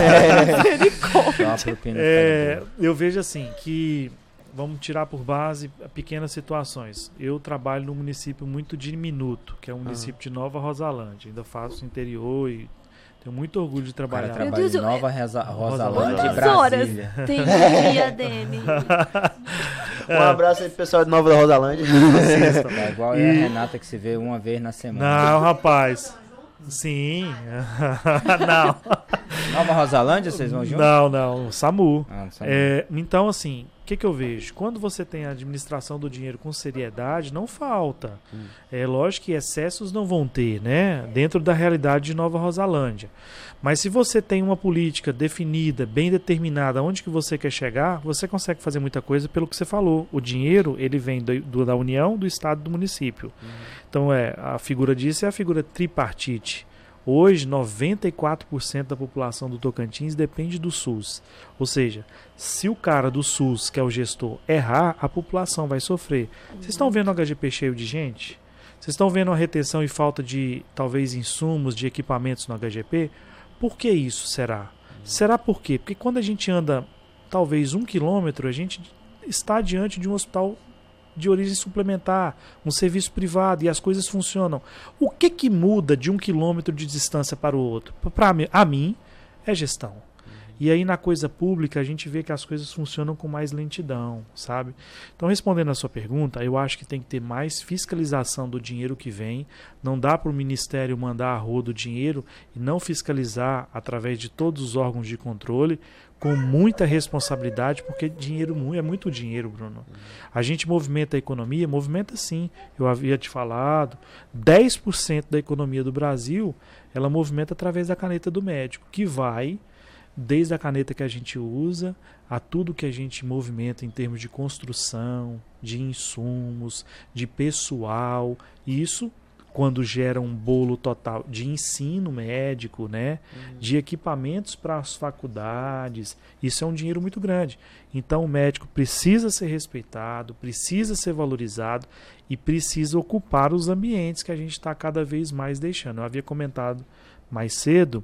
É, eu vejo assim que vamos tirar por base pequenas situações. Eu trabalho num município muito diminuto, que é o município de Nova Rosalândia. Ainda faço interior e tenho muito orgulho de.
O cara
trabalhar.
trabalha
Deus,
em Nova Reza- Rosalândia e
Quantas horas
Brasília.
tem um dia dele?
Um abraço aí pro pessoal de Nova da Rosalândia.
É igual é a Renata que se vê uma vez na semana.
Não, rapaz. Sim. não.
Nova Rosalândia, vocês vão juntos?
Não, não. SAMU.
Ah, sabe.
É, então, assim, o que, que eu vejo? Quando você tem a administração do dinheiro com seriedade, não falta. É lógico que excessos não vão ter, né? Dentro da realidade de Nova Rosalândia. Mas se você tem uma política definida, bem determinada, onde que você quer chegar, você consegue fazer muita coisa pelo que você falou. O dinheiro, ele vem do- do- da União, do Estado e do município. Então, é, a figura disso é a figura tripartite. Hoje, 94% da população do Tocantins depende do SUS. Ou seja, se o cara do SUS, que é o gestor, errar, a população vai sofrer. Vocês estão vendo o HGP cheio de gente? Vocês estão vendo a retenção e falta de, talvez, insumos, de equipamentos no HGP? Por que isso será? Será por quê? Porque quando a gente anda, talvez, um quilômetro, a gente está diante de um hospital de origem suplementar, um serviço privado e as coisas funcionam. O que que muda de um quilômetro de distância para o outro? Para a mim é gestão. E aí na coisa pública a gente vê que as coisas funcionam com mais lentidão, sabe? Então respondendo a sua pergunta, eu acho que tem que ter mais fiscalização do dinheiro que vem. Não dá para o ministério mandar a rodo o dinheiro e não fiscalizar através de todos os órgãos de controle com muita responsabilidade, porque dinheiro é muito dinheiro, Bruno. A gente movimenta a economia, movimenta sim. Eu havia te falado, 10% da economia do Brasil, ela movimenta através da caneta do médico, que vai desde a caneta que a gente usa a tudo que a gente movimenta em termos de construção, de insumos, de pessoal. Isso quando gera um bolo total de ensino médico, né, de equipamentos para as faculdades, isso é um dinheiro muito grande. Então o médico precisa ser respeitado, precisa ser valorizado e precisa ocupar os ambientes que a gente está cada vez mais deixando. Eu havia comentado mais cedo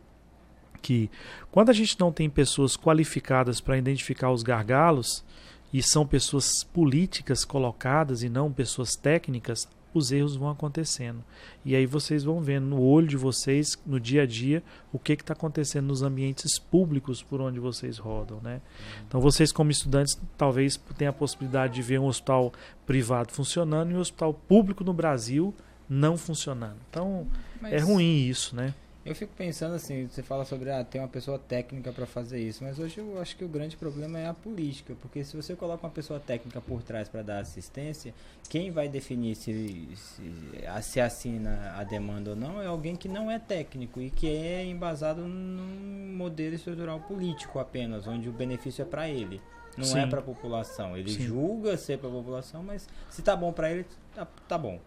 que quando a gente não tem pessoas qualificadas para identificar os gargalos e são pessoas políticas colocadas e não pessoas técnicas, os erros vão acontecendo. E aí vocês vão vendo no olho de vocês, no dia a dia, o que está acontecendo nos ambientes públicos por onde vocês rodam. Né? Então vocês, como estudantes, talvez tenham a possibilidade de ver um hospital privado funcionando e um hospital público no Brasil não funcionando. Então
Mas-
é ruim isso, né?
Eu fico pensando assim, você fala sobre ah, ter uma pessoa técnica para fazer isso, mas hoje eu acho que o grande problema é a política, porque se você coloca uma pessoa técnica por trás para dar assistência, quem vai definir se, se, se assina a demanda ou não é alguém que não é técnico e que é embasado num modelo estrutural político apenas, onde o benefício é para ele. Não é
Sim.
para a população. Ele
Sim.
julga ser para a população, mas se tá bom para ele, tá, tá bom.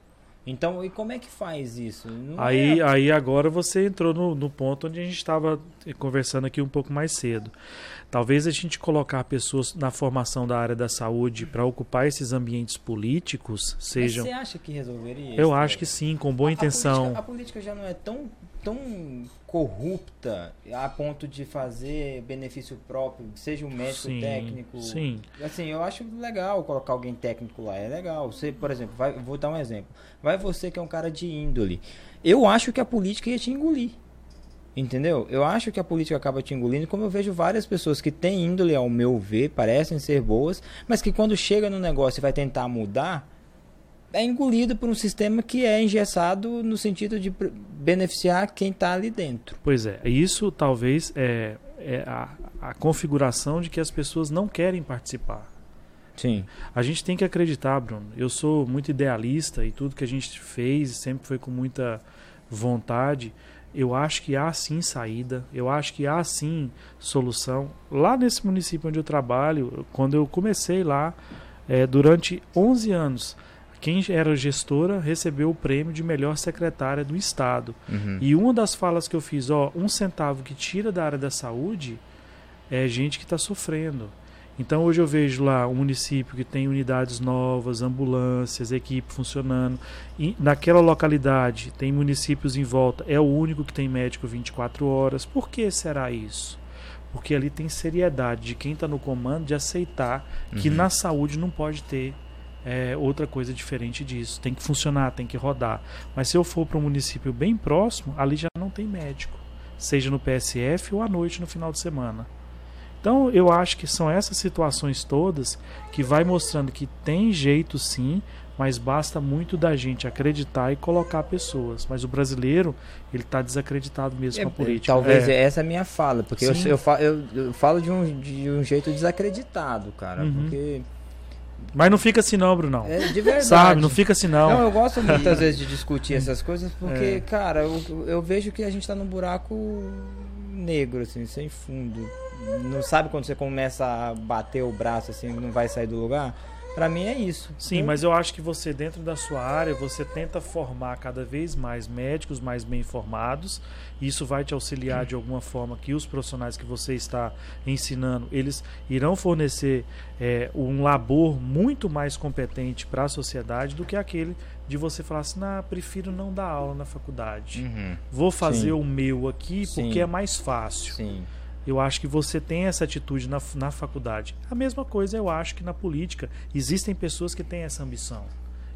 Então, e como é que faz isso? Não
Aí,
é-
aí agora você entrou no, no ponto onde a gente estava conversando aqui um pouco mais cedo. Talvez a gente colocar pessoas na formação da área da saúde para ocupar esses ambientes políticos
Mas
sejam.
você acha que resolveria
Eu acho que sim, com boa
A- a
intenção.
política- A política, já não é tão, tão corrupta a ponto de fazer benefício próprio, seja um médico
Sim,
técnico.
sim.
Assim, eu acho legal colocar alguém técnico lá, é legal. Você, por exemplo, vai, vou dar um exemplo. Vai você que é um cara de índole. Eu acho que a política ia te engolir. Entendeu? Eu acho que a política acaba te engolindo, como eu vejo várias pessoas que têm índole, ao meu ver, parecem ser boas, mas que quando chega no negócio e vai tentar mudar, é engolido por um sistema que é engessado no sentido de beneficiar quem está ali dentro.
Pois é, isso talvez é, é a, a configuração de que as pessoas não querem participar.
Sim.
A gente tem que acreditar, Bruno. Eu sou muito idealista e tudo que a gente fez sempre foi com muita vontade. Eu acho que há sim saída, eu acho que há sim solução. Lá nesse município onde eu trabalho, quando eu comecei lá, eh, durante 11 anos, quem era gestora recebeu o prêmio de melhor secretária do Estado.
Uhum.
E uma das falas que eu fiz, ó, um centavo que tira da área da saúde é gente que está sofrendo. Então hoje eu vejo lá um município que tem unidades novas, ambulâncias, equipe funcionando. E naquela localidade tem municípios em volta, é o único que tem médico 24 horas. Por que será isso? Porque ali tem seriedade de quem está no comando de aceitar que
Uhum.
na saúde não pode ter é, outra coisa diferente disso. Tem que funcionar, tem que rodar. Mas se eu for para um município bem próximo, ali já não tem médico, seja no PSF ou à noite no final de semana. Então eu acho que são essas situações todas que vai mostrando que tem jeito sim, mas basta muito da gente acreditar e colocar pessoas. Mas o brasileiro ele está desacreditado mesmo
É,
com a política.
Talvez
É.
essa é a minha fala, porque eu, eu, fa- eu- eu falo de um, de um jeito desacreditado, cara.
Uhum.
Porque
Mas não fica assim não, Brunão.
é de verdade.
Sabe, não fica assim não.
Não, eu gosto muitas vezes de discutir essas coisas porque,
É.
cara, eu, eu vejo que a gente tá num buraco negro, assim, sem fundo. Não sabe quando você começa a bater o braço assim, não vai sair do lugar? Pra mim é isso.
Sim,
Eu-
mas eu acho que você, dentro da sua área, você tenta formar cada vez mais médicos mais bem informados. Isso vai te auxiliar de alguma forma que os profissionais que você está ensinando, eles irão fornecer é, um labor muito mais competente para a sociedade do que aquele de você falar assim, nah, prefiro não dar aula na faculdade.
Uhum,
Vou fazer
Sim.
o meu aqui
Sim.
porque é mais fácil.
sim.
Eu acho que você tem essa atitude na, na faculdade. A mesma coisa eu acho que na política. Existem pessoas que têm essa ambição.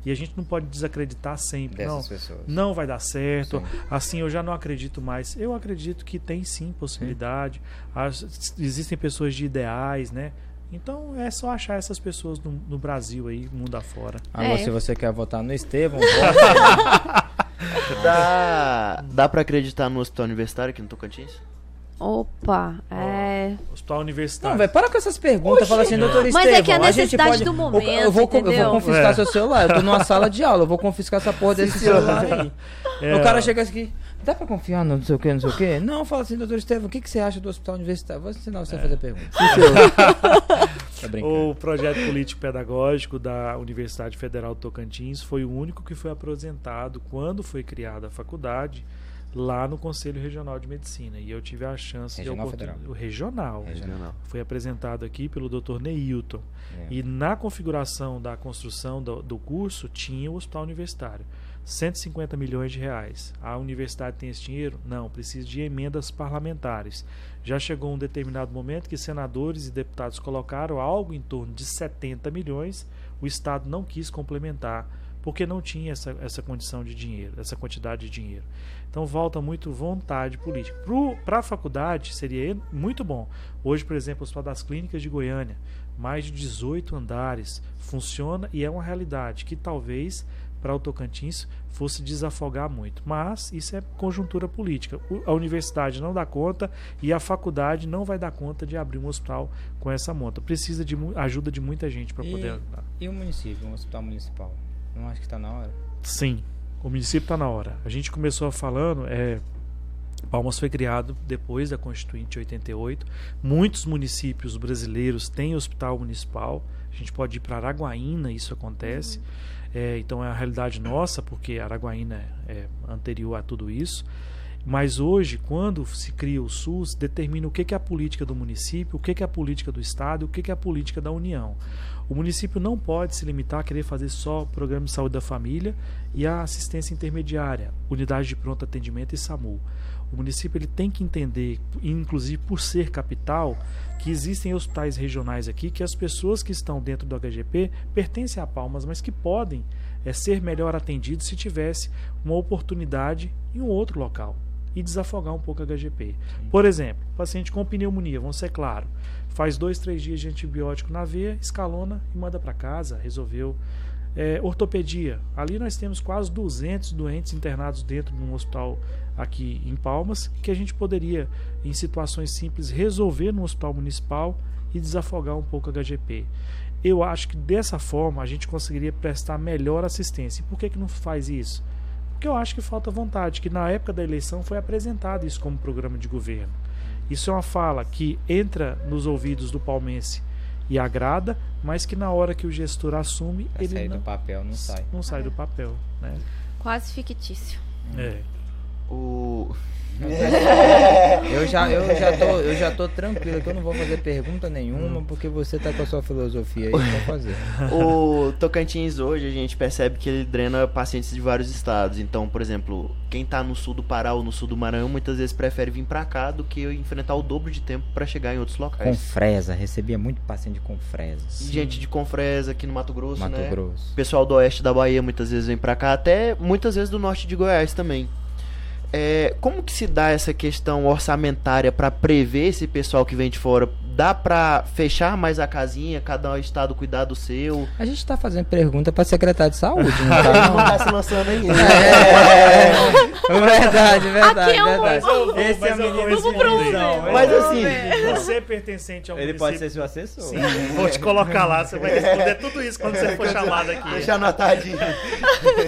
E a gente não pode desacreditar sempre. Não,
pessoas.
não vai dar certo.
Sim.
Assim, eu já não acredito mais. Eu acredito que tem sim possibilidade. As- existem pessoas de ideais, né? Então é só achar essas pessoas no, no Brasil aí, mundo afora.
Alô,
É.
se você quer votar no Estevão, vote.
Dá, dá pra acreditar no hospital universitário aqui no Tocantins?
Opa, é.
Hospital universitário.
Não, velho, para com essas perguntas. Fala assim, doutor
Mas
Estevão,
é que a necessidade
pode...
do momento,
eu, vou, eu vou confiscar
É.
seu celular. Eu tô numa sala de aula, eu vou confiscar essa porra desse celular aí.
É,
o cara chega aqui, dá pra confiar no não sei o que, não sei o que? Não, fala assim, doutor Estevão, o que, que você acha do hospital universitário? Vou ensinar você a fazer pergunta. tá.
O projeto político pedagógico da Universidade Federal do Tocantins foi o único que foi apresentado quando foi criada a faculdade lá no Conselho Regional de Medicina. E eu tive a chance
Regional
de oportun-
Federal?
o regional.
Regional.
Foi apresentado aqui pelo Dr. Neilton.
É.
E na configuração da construção do, do curso tinha o hospital universitário. 150 milhões de reais. A universidade tem esse dinheiro? Não, precisa de emendas parlamentares. Já chegou um determinado momento que senadores e deputados colocaram algo em torno de 70 milhões, o Estado não quis complementar, porque não tinha essa, essa condição de dinheiro, essa quantidade de dinheiro. Então volta muito vontade política. Para a faculdade seria muito bom. Hoje, por exemplo, o Hospital das Clínicas de Goiânia, mais de 18 andares, funciona e é uma realidade que talvez para o Tocantins fosse desafogar muito. Mas isso é conjuntura política. A universidade não dá conta e a faculdade não vai dar conta de abrir um hospital com essa monta. Precisa de ajuda de muita gente para poder ajudar.
E o município, um hospital municipal? Não acho que está na hora?
Sim, o município está na hora. A gente começou falando, é, Palmas foi criado depois da Constituinte de 88. Muitos municípios brasileiros têm hospital municipal. A gente pode ir para Araguaína, isso acontece. É, então é a realidade nossa, porque Araguaína é anterior a tudo isso. Mas hoje, quando se cria o SUS, determina o que é a política do município, o que é a política do Estado, o que que é a política da União. O município não pode se limitar a querer fazer só o programa de saúde da família e a assistência intermediária, unidade de pronto atendimento e SAMU. O município ele tem que entender, inclusive por ser capital, que existem hospitais regionais aqui que as pessoas que estão dentro do HGP pertencem a Palmas, mas que podem é, ser melhor atendidos se tivesse uma oportunidade em um outro local e desafogar um pouco a HGP. Por exemplo, paciente com pneumonia, vamos ser claro, faz dois, três dias de antibiótico na veia, escalona e manda para casa, resolveu. É, ortopedia, ali nós temos quase 200 doentes internados dentro de um hospital aqui em Palmas, que a gente poderia, em situações simples, resolver no hospital municipal e desafogar um pouco a HGP. Eu acho que dessa forma a gente conseguiria prestar melhor assistência. E por que, que não faz isso? Porque eu acho que falta vontade, que na época da eleição foi apresentado isso como programa de governo. Isso é uma fala que entra nos ouvidos do palmense e agrada, mas que na hora que o gestor assume,
Pra
ele
sair
não,
do papel, não sai.
não sai do papel. Né?
Quase fictício.
É.
O.
Eu já, eu, já tô, eu já tô tranquilo que eu não vou fazer pergunta nenhuma, porque você tá com a sua filosofia aí pra fazer.
O Tocantins hoje a gente percebe que ele drena pacientes de vários estados. Então, por exemplo, quem tá no sul do Pará ou no sul do Maranhão muitas vezes prefere vir pra cá do que enfrentar o dobro de tempo pra chegar em outros
Com
locais.
fresa, recebia muito paciente com fresa.
Gente de Confresa aqui no Mato Grosso,
Mato
né?
Grosso.
Pessoal do oeste da Bahia muitas vezes vem pra cá, até muitas vezes do norte de Goiás também. É, como que se dá essa questão orçamentária pra prever esse pessoal que vem de fora? Dá pra fechar mais a casinha, cada estado cuidar do seu?
A gente tá fazendo pergunta pra secretário de saúde, não tá?
Não tá se lançando ainda.
É, verdade, verdade,
Aqui é um-
verdade.
Vou-
Esse é o menino sem noção.
Mas assim,
Você é pertencente ao
Ele
município.
pode ser seu assessor.
Sim, vou te colocar lá, você vai responder tudo isso quando você for chamado aqui.
deixa anotadinho.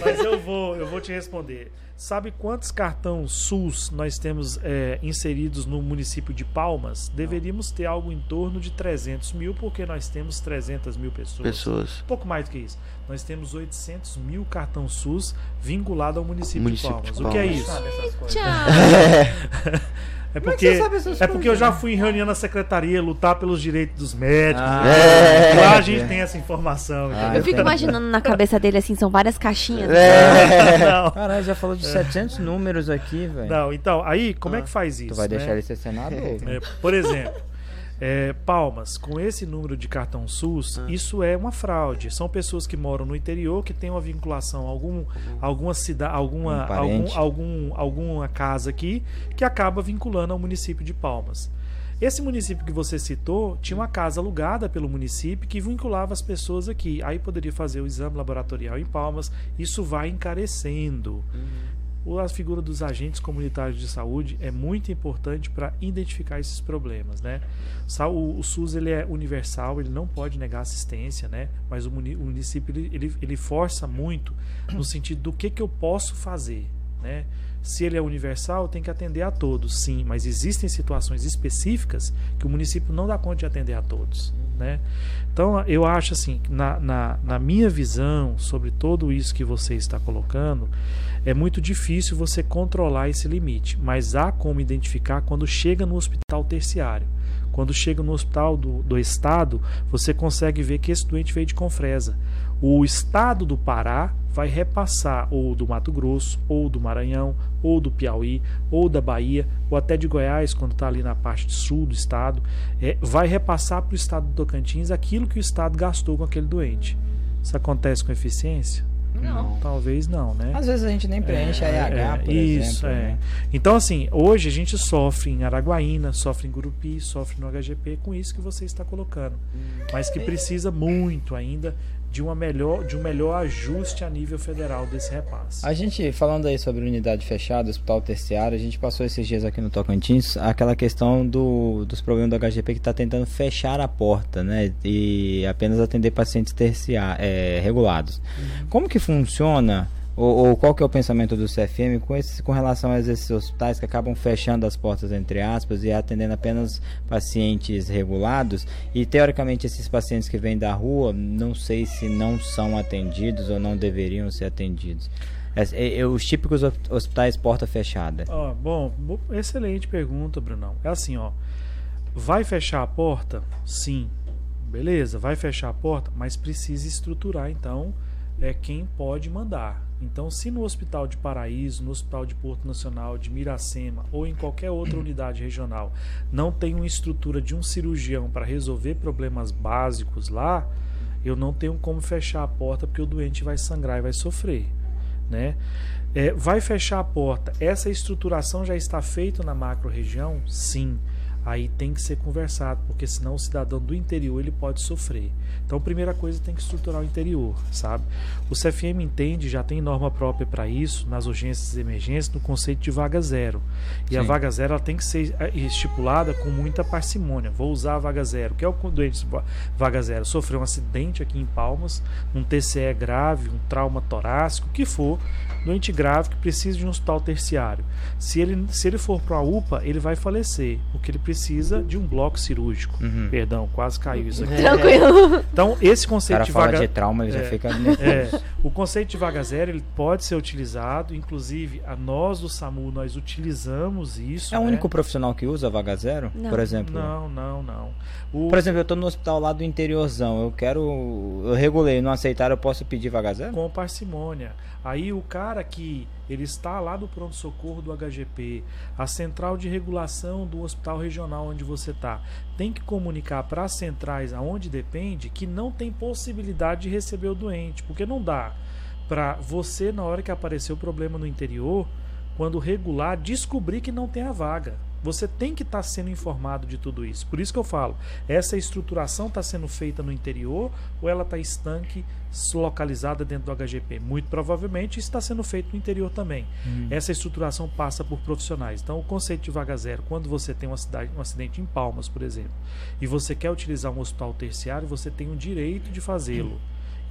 Mas eu vou, eu vou te responder. Sabe quantos cartões SUS nós temos é, inseridos no município de Palmas? Deveríamos ter algo em torno de 300 mil, porque nós temos 300 mil pessoas.
Pessoas.
Pouco mais do que isso. Nós temos 800 mil cartão SUS vinculado ao município,
Município
de
de
Palmas. O que é
Palmas.
isso?
Tchau.
É
Como é que
porque,
você sabe essas
é porque eu já fui em reunião na secretaria lutar pelos direitos dos médicos.
Ah,
É.
Lá a gente tem essa informação.
Ah?
Eu fico imaginando na cabeça dele assim, são várias caixinhas.
É.
Não,
Caralho, já falou de 700 números aqui, velho.
não, então, aí, como é que faz isso?
Tu vai
né?
deixar ele ser senador.
É, por exemplo, é, Palmas, com esse número de cartão SUS,
Ah.
isso é uma fraude. São pessoas que moram no interior que têm uma vinculação a algum, alguma cidade, alguma,
Um
algum, algum, alguma casa aqui que acaba vinculando ao município de Palmas. Esse município que você citou tinha uma casa alugada pelo município que vinculava as pessoas aqui. Aí poderia fazer o exame laboratorial em Palmas. Isso vai encarecendo. O- A figura dos agentes comunitários de saúde é muito importante para identificar esses problemas, né? O, o SUS ele é universal, ele não pode negar assistência, né? Mas o município ele, ele, ele força muito no sentido do que, que eu posso fazer, né? Se ele é universal, tem que atender a todos, sim, mas existem situações específicas que o município não dá conta de atender a todos. né? Então eu acho assim, na, na, na minha visão sobre tudo isso que você está colocando, é muito difícil você controlar esse limite, mas há como identificar quando chega no hospital terciário. Quando chega no hospital do, do estado, você consegue ver que esse doente veio de Confresa. O estado do Pará vai repassar ou do Mato Grosso, ou do Maranhão, ou do Piauí, ou da Bahia, ou até de Goiás, quando está ali na parte sul do estado, é, vai repassar para o estado do Tocantins aquilo que o estado gastou com aquele doente. Isso acontece com eficiência?
Não.
Talvez não, né?
Às vezes a gente nem preenche a RH,
É,
por
isso,
exemplo.
é.
né?
Então, assim, hoje a gente sofre em Araguaína, sofre em Gurupi, sofre no HGP com isso que você está colocando. Mas que precisa muito ainda de, uma melhor, de um melhor ajuste a nível federal desse repasse.
A gente, falando aí sobre unidade fechada, hospital terciário, a gente passou esses dias aqui no Tocantins aquela questão do, dos problemas do HGP que está tentando fechar a porta, né? E apenas atender pacientes terciários, regulados. Como que funciona, ou, ou qual que é o pensamento do CFM com, esse, com relação a esses hospitais que acabam fechando as portas, entre aspas, e atendendo apenas pacientes regulados? E teoricamente esses pacientes que vêm da rua, não sei se não são atendidos ou não deveriam ser atendidos. É, é, os típicos hos- hospitais porta fechada.
Ó, bom, bo- excelente pergunta, Brunão. É assim, ó. Vai fechar a porta? Sim. Beleza, vai fechar a porta, mas precisa estruturar, então, é quem pode mandar. Então, se no Hospital de Paraíso, no Hospital de Porto Nacional, de Miracema ou em qualquer outra unidade regional não tem uma estrutura de um cirurgião para resolver problemas básicos lá, eu não tenho como fechar a porta porque o doente vai sangrar e vai sofrer, né? É, vai fechar a porta. Essa estruturação já está feita na macro-região? Sim. Aí tem que ser conversado, porque senão o cidadão do interior ele pode sofrer. Então, a primeira coisa tem que estruturar o interior, sabe? O CFM entende, já tem norma própria para isso, nas urgências e emergências, no conceito de vaga zero. E a
Sim.
vaga zero ela tem que ser eh, estipulada com muita parcimônia. Vou usar a vaga zero. Que é o doente va- vaga zero? Sofreu um acidente aqui em Palmas, um TCE grave, um trauma torácico, o que for, doente grave que precisa de um hospital terciário. Se ele, se ele for para a UPA, ele vai falecer, porque ele precisa de um bloco cirúrgico.
Uhum.
Perdão, quase caiu isso aqui.
Tranquilo.
Então, esse
O
conceito
cara
de
fala
vaga
de trauma, ele já
é.
fica
é, o conceito de vaga zero ele pode ser utilizado, inclusive a nós do SAMU nós utilizamos isso.
É o
né?
único profissional que usa vaga zero?
Não.
Por exemplo?
Não, não, não. O-
Por exemplo, eu tô no hospital lá do interiorzão, eu quero. Eu regulei, não aceitaram, eu posso pedir vaga zero?
com parcimônia. Aí o cara que ele está lá do pronto-socorro do HGP, a central de regulação do hospital regional onde você está, tem que comunicar para as centrais aonde depende que não tem possibilidade de receber o doente, porque não dá para você na hora que aparecer o problema no interior, quando regular, descobrir que não tem a vaga. Você tem que estar sendo informado de tudo isso. Por isso que eu falo, essa estruturação está sendo feita no interior ou ela está estanque, localizada dentro do HGP? Muito provavelmente isso está sendo feito no interior também. Essa estruturação passa por profissionais. Então, o conceito de vaga zero, quando você tem uma cidade, um acidente em Palmas, por exemplo, e você quer utilizar um hospital terciário, você tem o direito de fazê-lo.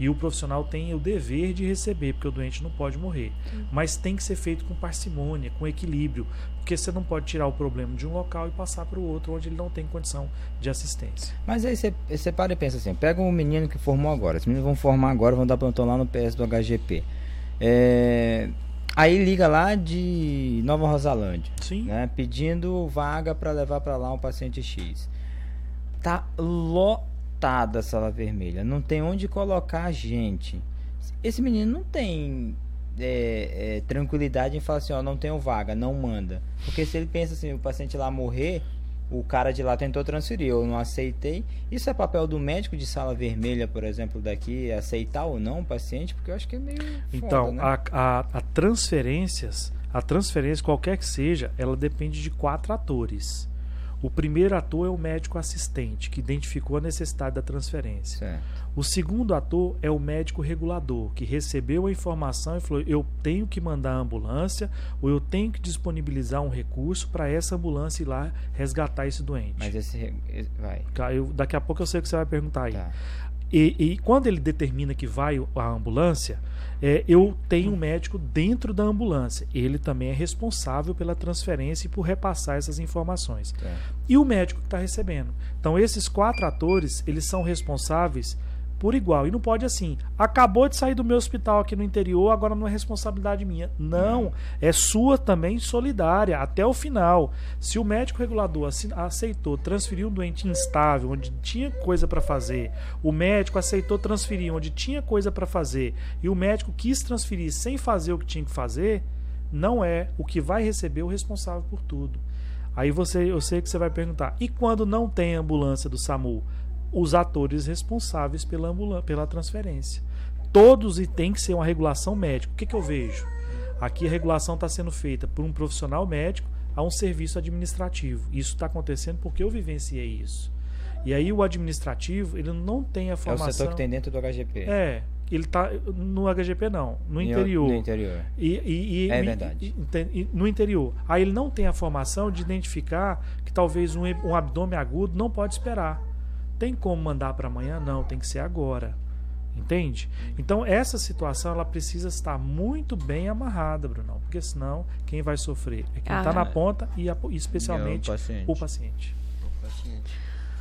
E o profissional tem o dever de receber, porque o doente não pode morrer. Mas tem que ser feito com parcimônia, com equilíbrio, porque você não pode tirar o problema de um local e passar para o outro onde ele não tem condição de assistência.
Mas aí você- você para e pensa assim: pega um menino que formou agora, os meninos vão formar agora, vão dar plantão lá no PS do HGP. É, Aí liga lá de Nova Rosalândia,
Sim.
né? Pedindo vaga para levar para lá um paciente X. Tá lotada a sala vermelha, não tem onde colocar a gente. Esse menino não tem é, é, tranquilidade em falar assim: ó, não tenho vaga, não manda. Porque se ele pensa assim, o paciente lá morrer, o cara de lá tentou transferir, eu não aceitei. Isso é papel do médico de sala vermelha, por exemplo, daqui, aceitar ou não o paciente, porque eu acho que é meio.
Então,
foda, né?
a, a, a transferências, a transferência, qualquer que seja, ela depende de quatro atores. O primeiro ator é o médico assistente, que identificou a necessidade da transferência.
Certo.
O segundo ator é o médico regulador, que recebeu a informação e falou: eu tenho que mandar a ambulância ou eu tenho que disponibilizar um recurso para essa ambulância ir lá resgatar esse doente.
Mas esse. Vai.
Eu- daqui a pouco eu sei o que você vai perguntar aí.
Tá.
E, e quando ele determina que vai a ambulância, é, eu tenho um médico dentro da ambulância. Ele também é responsável pela transferência e por repassar essas informações.
É.
E o médico que está recebendo. Então, esses quatro atores, eles são responsáveis por igual. E não pode assim, acabou de sair do meu hospital aqui no interior, agora não é responsabilidade minha. Não, é sua também solidária até o final. Se o médico regulador aceitou transferir um doente instável, onde tinha coisa para fazer, o médico aceitou transferir onde tinha coisa para fazer, e o médico quis transferir sem fazer o que tinha que fazer, não é o que vai receber o responsável por tudo. Aí você, eu sei que você vai perguntar: e quando não tem ambulância do SAMU? Os atores responsáveis pela, pela transferência. Todos e tem que ser uma regulação médica. O que, que eu vejo? Aqui a regulação está sendo feita por um profissional médico a um serviço administrativo. Isso está acontecendo porque eu vivenciei isso. E aí o administrativo, ele não tem a formação...
É o setor que tem dentro do HGP.
É, ele está no HGP não, no interior.
No interior.
E, e, e
é verdade.
E, no interior. Aí ele não tem a formação de identificar que talvez um, um abdômen agudo não pode esperar. Tem como mandar para amanhã? Não, tem que ser agora. Entende? Então essa situação ela precisa estar muito bem amarrada, Brunão, porque senão quem vai sofrer é quem está ah. na ponta e, a, especialmente o paciente. o paciente.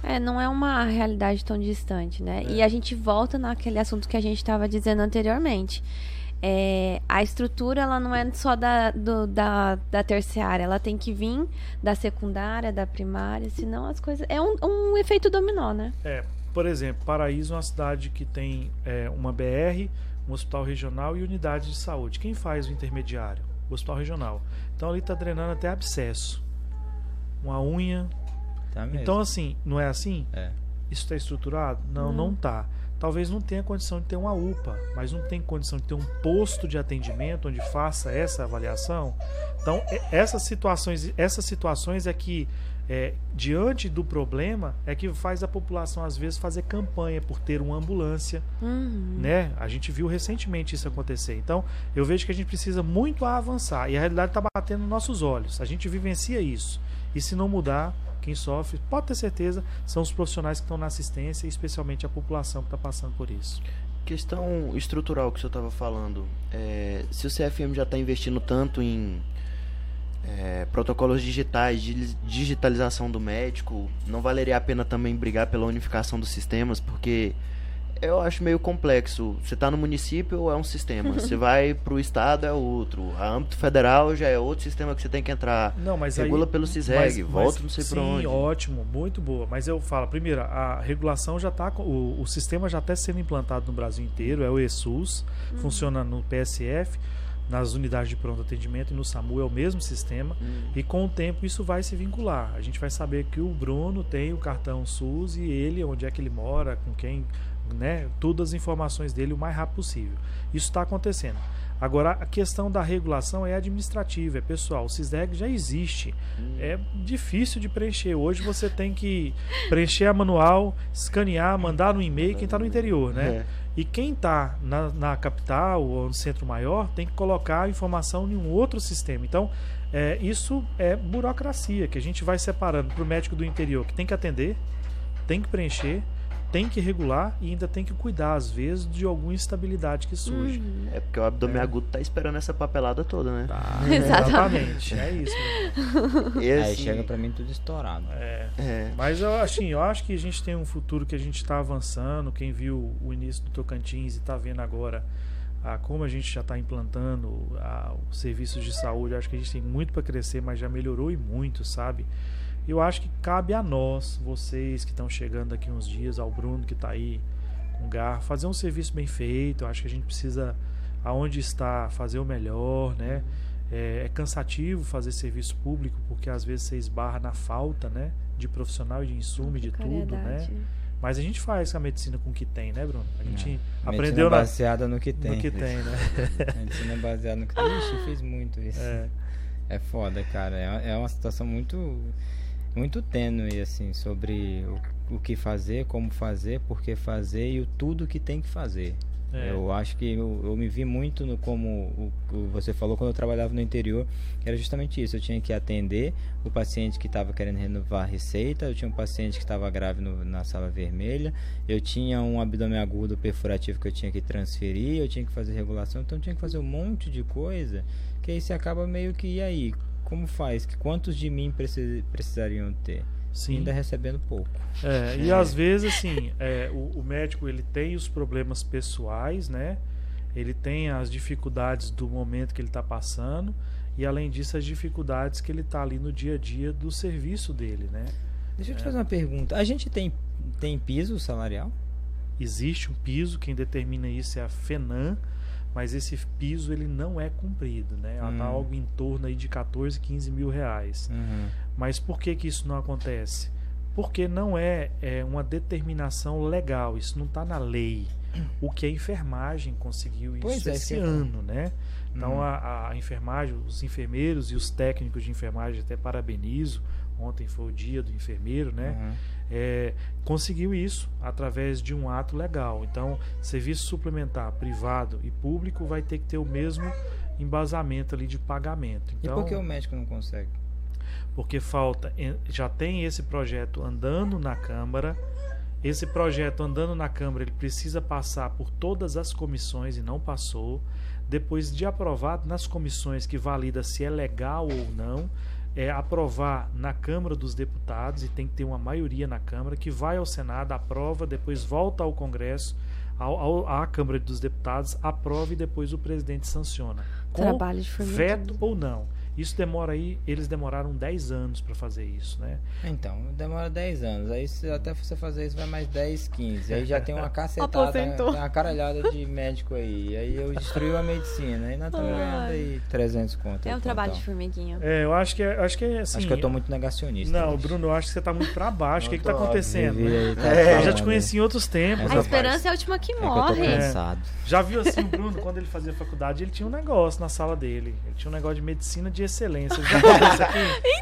É, não é uma realidade tão distante, né? É. E a gente volta naquele assunto que a gente estava dizendo anteriormente. É, a estrutura ela não é só da, do, da, da terciária, ela tem que vir da secundária, da primária, senão as coisas. É um, um efeito dominó, né?
É, por exemplo, Paraíso é uma cidade que tem é, uma BR, um hospital regional e unidade de saúde. Quem faz o intermediário? O hospital regional. Então ali está drenando até abscesso. Uma unha. Tá então, assim, não é assim?
É.
Isso está estruturado? Não, hum. não está talvez não tenha condição de ter uma UPA, mas não tem condição de ter um posto de atendimento onde faça essa avaliação. Então, essas situações, essas situações é que, é, diante do problema, é que faz a população, às vezes, fazer campanha por ter uma ambulância.
Uhum.
Né? A gente viu recentemente isso acontecer. Então, eu vejo que a gente precisa muito avançar. E a realidade está batendo nos nossos olhos. A gente vivencia isso. E se não mudar, quem sofre, pode ter certeza, são os profissionais que estão na assistência e especialmente a população que está passando por isso.
Questão estrutural que o senhor estava falando. É, se o CFM já está investindo tanto em é, protocolos digitais, digitalização do médico, não valeria a pena também brigar pela unificação dos sistemas, porque eu acho meio complexo. Você está no município é um sistema, você vai para o estado é outro, a âmbito federal já é outro sistema que você tem que entrar.
Não, mas
regula
aí,
pelo CISREG, mas, volta mas, não sei para onde.
Sim, ótimo, muito boa. Mas eu falo, primeiro, a regulação já está, o, o sistema já está sendo implantado no Brasil inteiro, é o ESUS, uhum. funciona no PSF nas unidades de pronto atendimento e no SAMU é o mesmo sistema hum. e com o tempo isso vai se vincular. A gente vai saber que o Bruno tem o cartão SUS e ele, onde é que ele mora, com quem né, todas as informações dele o mais rápido possível. Isso está acontecendo. Agora, a questão da regulação é administrativa, é pessoal. O CISDEG já existe. Hum. É difícil de preencher. Hoje você tem que preencher a manual, escanear, mandar no e-mail quem está no interior, né? É. E quem está na, na, capital ou no centro maior tem que colocar a informação em um outro sistema. Então, é, isso é burocracia que a gente vai separando para o médico do interior que tem que atender, tem que preencher tem que regular e ainda tem que cuidar, às vezes, de alguma instabilidade que surge.
Uhum. É porque o abdômen é. agudo tá esperando essa papelada toda, né?
Tá, exatamente. é isso.
Esse... Aí chega para mim tudo estourado.
É. é. Mas eu, assim, eu acho que a gente tem um futuro que a gente está avançando. Quem viu o início do Tocantins e está vendo agora a como a gente já está implantando a, os serviços de saúde, acho que a gente tem muito para crescer, mas já melhorou e muito, sabe? Eu acho que cabe a nós, vocês que estão chegando daqui uns dias, ao Bruno que está aí com garra, fazer um serviço bem feito. Eu acho que a gente precisa, aonde está, fazer o melhor, né? É, é, cansativo fazer serviço público porque às vezes você esbarra na falta, né? De profissional e de insumo e de tudo, né? Mas a gente faz com a medicina com o que tem, né, Bruno? A gente
é.
aprendeu
na... baseada no que tem.
No que tem, né?
a medicina é baseada no que tem. Ixi, fez muito isso. É, é foda, cara. É, é uma situação muito muito tênue assim sobre o, o que fazer, como fazer, por que fazer e o tudo que tem que fazer.
É.
Eu acho que eu, eu me vi muito no como o, o você falou quando eu trabalhava no interior, que era justamente isso. Eu tinha que atender o paciente que estava querendo renovar a receita, eu tinha um paciente que estava grave no- na sala vermelha, eu tinha um abdômen agudo perfurativo que eu tinha que transferir, eu tinha que fazer regulação, então eu tinha que fazer um monte de coisa, que aí você acaba meio que, e aí, como faz? Que Quantos de mim preci- precisariam ter?
Sim.
Ainda recebendo pouco.
É, e às vezes, assim, é, o, o médico ele tem os problemas pessoais, né? Ele tem as dificuldades do momento que ele está passando e, além disso, as dificuldades que ele está ali no dia a dia do serviço dele, né?
Deixa eu te
É.
fazer uma pergunta. A gente tem, tem piso salarial?
Existe um piso, quem determina isso é a FENAM, mas esse piso ele não é cumprido, né? Ela tá
Hum.
algo em torno aí de 14, 15 mil reais.
Uhum.
Mas por que, que isso não acontece? Porque não é, é uma determinação legal, isso não está na lei. O que a enfermagem conseguiu isso
Pois é,
esse
falar.
ano, né? Então
Uhum.
a, a enfermagem, os enfermeiros e os técnicos de enfermagem, até parabenizo. Ontem foi o dia do enfermeiro, né?
Uhum.
é, conseguiu isso através de um ato legal. Então, serviço suplementar privado e público vai ter que ter o mesmo embasamento ali de pagamento.
E
Então,
por que o médico não consegue?
porque falta, já tem esse projeto andando na Câmara. Esse projeto andando na Câmara, ele precisa passar por todas as comissões e não passou. Depois de aprovado nas comissões que valida se é legal ou não, é aprovar na Câmara dos Deputados e tem que ter uma maioria na Câmara que vai ao Senado, aprova, depois volta ao Congresso, ao, ao- à Câmara dos Deputados, aprova e depois o presidente sanciona. Com
Trabalho de formiguinha.
veto ou não. Isso demora aí, eles demoraram 10 anos para fazer isso, né?
Então, demora 10 anos. Aí se- até você fazer isso vai mais 10, 15. Aí já tem uma cacetada,
Aposentou.
uma caralhada de médico aí. Aí eu destruiu a medicina. Aí nós estamos
Ai.
ganhando aí 300 conto.
É um trabalho de formiguinha.
É, eu acho que é, acho que é assim.
Acho que eu tô muito negacionista.
Não,
bicho.
Bruno, eu acho que você tá muito para baixo. O que que tá acontecendo? Né?
tá
É,
Eu já te conheci em outros tempos.
A
rapaz.
esperança é a última que
É que eu tô
morre.
cansado.
Já viu assim o Bruno, quando ele fazia faculdade, ele tinha um negócio na sala dele. Ele tinha um negócio de medicina de excelência. Já isso aqui?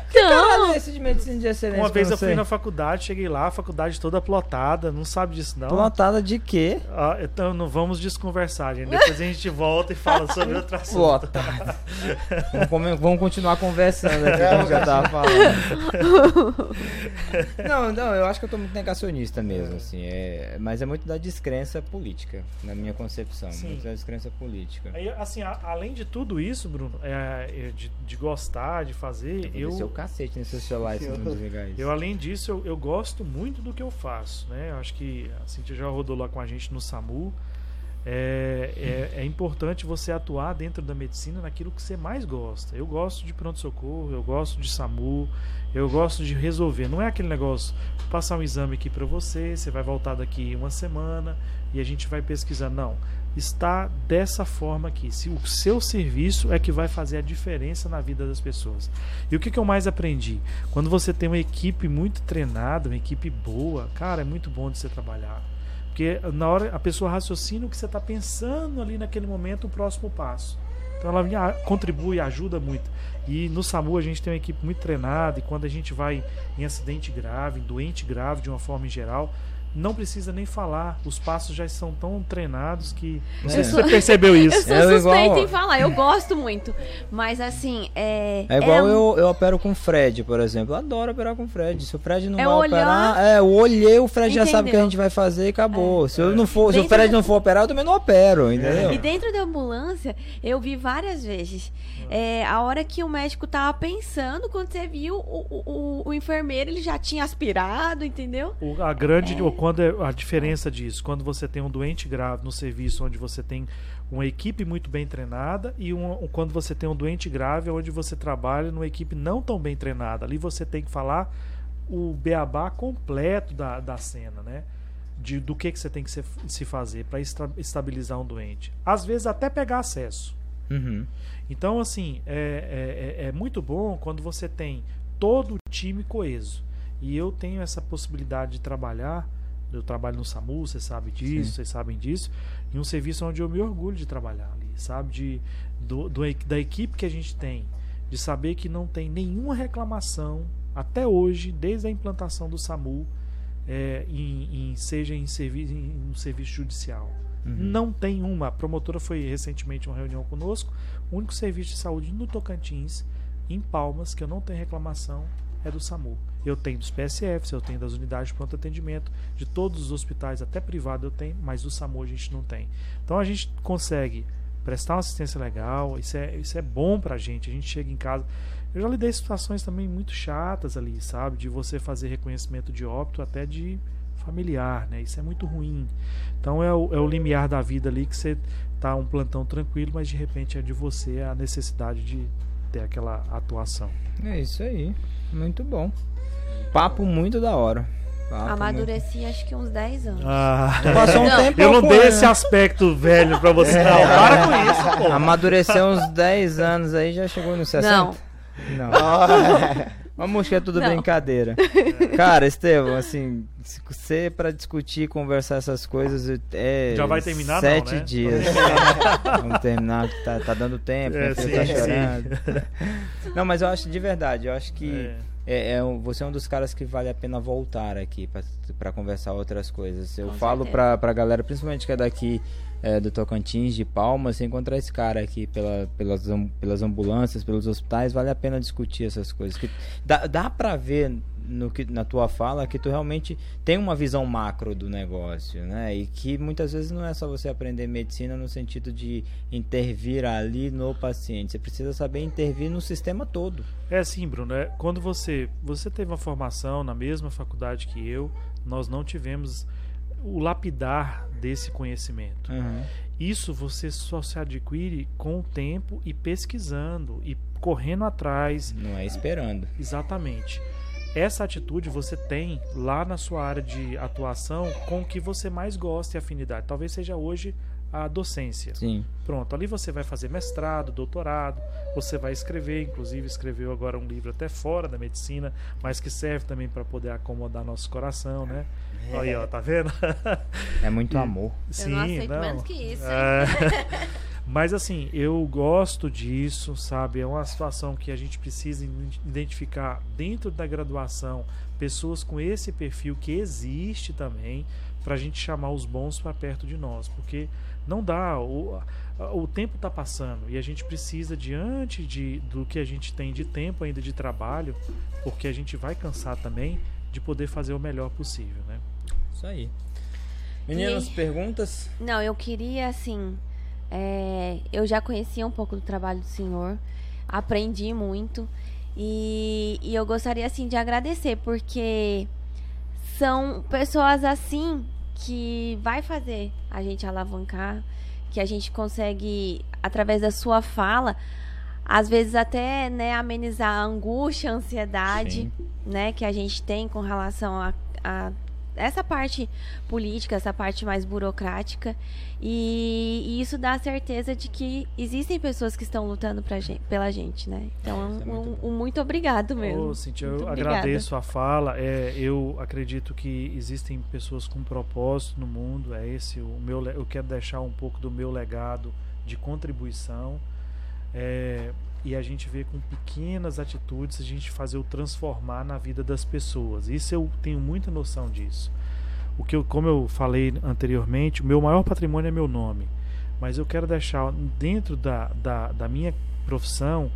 Então,
Esse de medicina de excelência
Uma vez eu fui na faculdade, cheguei lá, a faculdade toda plotada, não sabe disso não.
Plantada de quê?
Ah, então não vamos desconversar, gente. Depois a gente volta e fala sobre outro assunto.
Plotado. vamos, vamos continuar conversando aqui, como eu tava falando. não, não, eu acho que eu tô muito negacionista mesmo, assim. É, mas é muito da descrença política, na minha concepção.
Sim.
Muito da descrença política.
Aí, assim, a- além de tudo isso, Bruno, é, é, de, de gostar, de fazer,
Eu vou descer o
eu,
cacete nesse celular se não desligar isso.
eu além disso, eu, eu gosto muito do que eu faço, né? Eu acho que a Cintia já rodou lá com a gente no SAMU. É, é, é importante você atuar dentro da medicina naquilo que você mais gosta. Eu gosto de pronto-socorro, eu gosto de SAMU, eu gosto de resolver. Não é aquele negócio, passar um exame aqui para você, você vai voltar daqui uma semana e a gente vai pesquisar. Não. Está dessa forma aqui. Se o seu serviço é que vai fazer a diferença na vida das pessoas. E o que, que eu mais aprendi? Quando você tem uma equipe muito treinada, uma equipe boa, cara, é muito bom de você trabalhar. Porque na hora a pessoa raciocina o que você está pensando ali naquele momento, o próximo passo. Então ela contribui, ajuda muito. E no SAMU a gente tem uma equipe muito treinada e quando a gente vai em acidente grave, em doente grave de uma forma em geral, não precisa nem falar. Os passos já são tão treinados que. Não sei
É.
se você percebeu
eu
isso.
sou
É
suspeita
igual-
em falar, eu gosto muito. Mas assim, é.
É igual
um-
eu, eu opero com o Fred, por exemplo. Eu adoro operar com o Fred. Se o Fred não
É
vai
olhar-
operar, é, eu olhei, o Fred já sabe o que a
Entendeu?
gente vai fazer e acabou. Se, eu não for, se o Fred
da-
não for operar, eu também não opero, entendeu?
E dentro da ambulância, eu vi várias vezes. É, a hora que o médico tava pensando, quando você viu, o, o, o- enfermeiro ele já tinha aspirado, entendeu?
O- a grande ou quando é a diferença disso quando você tem um doente grave no serviço onde você tem uma equipe muito bem treinada e um, quando você tem um doente grave onde você trabalha numa equipe não tão bem treinada. Ali você tem que falar o beabá completo da, da cena né? De, do que, que você tem que se, se fazer para estabilizar um doente. Às vezes até pegar acesso
Uhum.
então, assim, é, é, é- é muito bom quando você tem todo o time coeso. E eu tenho essa possibilidade de trabalhar. Eu trabalho no SAMU, você sabe disso,
Sim.
vocês sabem disso. Em um serviço onde eu me orgulho de trabalhar ali, sabe? De, do, do da equipe que a gente tem. De saber que não tem nenhuma reclamação até hoje, desde a implantação do SAMU, é, em, em- seja em, servi em um serviço judicial. Não tem uma. A promotora foi recentemente em uma reunião conosco. O único serviço de saúde no Tocantins, em Palmas, que eu não tenho reclamação, é do SAMU. Eu tenho dos PSFs, eu tenho das unidades de pronto atendimento, de todos os hospitais, até privado eu tenho, mas do SAMU a gente não tem. Então a gente consegue prestar uma assistência legal, isso é, isso é bom pra gente. A gente chega em casa. Eu já lidei situações também muito chatas ali, sabe? De você fazer reconhecimento de óbito até de familiar, né? Isso é muito ruim. Então é o, é o limiar da vida ali que você tá um plantão tranquilo, mas de repente é de você a necessidade de ter aquela atuação.
É isso aí. Muito bom. Papo muito da hora. Papo
Amadureci acho que uns 10 anos.
Ah,
muito- Passou um
Não.
tempo
eu não dei esse
né?
aspecto velho pra você, não. Para com isso, pô.
Amadureceu uns 10 anos aí, já chegou nos 60?
Não.
Não. Vamos que é tudo
Não.
brincadeira. Cara, Estevão, assim, se você pra discutir, conversar essas coisas é.
Já vai terminar, não,
Sete
né?
dias. Vamos terminar, que tá, tá dando tempo,
É,
né?
Sim,
tá
sim.
chorando. Não, mas eu acho de verdade, eu acho que.
É.
É, é um- você é um dos caras que vale a pena voltar aqui pra- pra conversar outras coisas. Eu
Com
falo
certeza.
pra, pra galera, principalmente que é daqui é, do Tocantins, de Palmas, você encontrar esse cara aqui pela, pelas, pelas ambulâncias, pelos hospitais, vale a pena discutir essas coisas. Que dá, dá pra ver no que, na tua fala que tu realmente tem uma visão macro do negócio, né? E que muitas vezes não é só você aprender medicina no sentido de intervir ali no paciente. Você precisa saber intervir no sistema todo.
É assim, Bruno, é, quando você você teve uma formação na mesma faculdade que eu, nós não tivemos o lapidar desse conhecimento.
Uhum.
Isso você só se adquire com o tempo e pesquisando e correndo atrás.
Não é esperando.
Exatamente. Essa atitude você tem lá na sua área de atuação com o que você mais gosta e afinidade. Talvez seja hoje a docência.
Sim.
Pronto, ali você vai fazer mestrado, doutorado, você vai escrever, inclusive escreveu agora um livro até fora da medicina, mas que serve também para poder acomodar nosso coração, né? Aí, ó, tá vendo?
É muito amor.
Eu não aceito menos que isso.
É. Mas assim, eu gosto disso, sabe? É uma situação que a gente precisa identificar dentro da graduação pessoas com esse perfil que existe também para a gente chamar os bons para perto de nós, porque não dá, o, o tempo está passando e a gente precisa diante de, do que a gente tem de tempo ainda de trabalho, porque a gente vai cansar também de poder fazer o melhor possível, né?
Isso aí. Meninos,
E-
perguntas?
Não, eu queria, assim. é, eu já conhecia um pouco do trabalho do senhor, aprendi muito. E, e eu gostaria, assim, de agradecer, porque são pessoas assim que vai fazer a gente alavancar, que a gente consegue, através da sua fala, às vezes até né, amenizar a angústia, a ansiedade
Sim.
né, que a gente tem com relação a, a essa parte política, essa parte mais burocrática. E, e isso dá a certeza de que existem pessoas que estão lutando pra gente, pela gente, né? Então,
é
um,
muito
um- um muito obrigado mesmo.
Ô, Cintia,
Muito
eu
obrigada.
agradeço a fala. É, eu acredito que existem pessoas com propósito no mundo. É esse o meu. Eu quero deixar um pouco do meu legado de contribuição. É, e a gente vê com pequenas atitudes a gente fazer o transformar na vida das pessoas. Isso eu tenho muita noção disso. O que eu, como eu falei anteriormente, o meu maior patrimônio é meu nome. Mas eu quero deixar dentro da, da, da minha profissão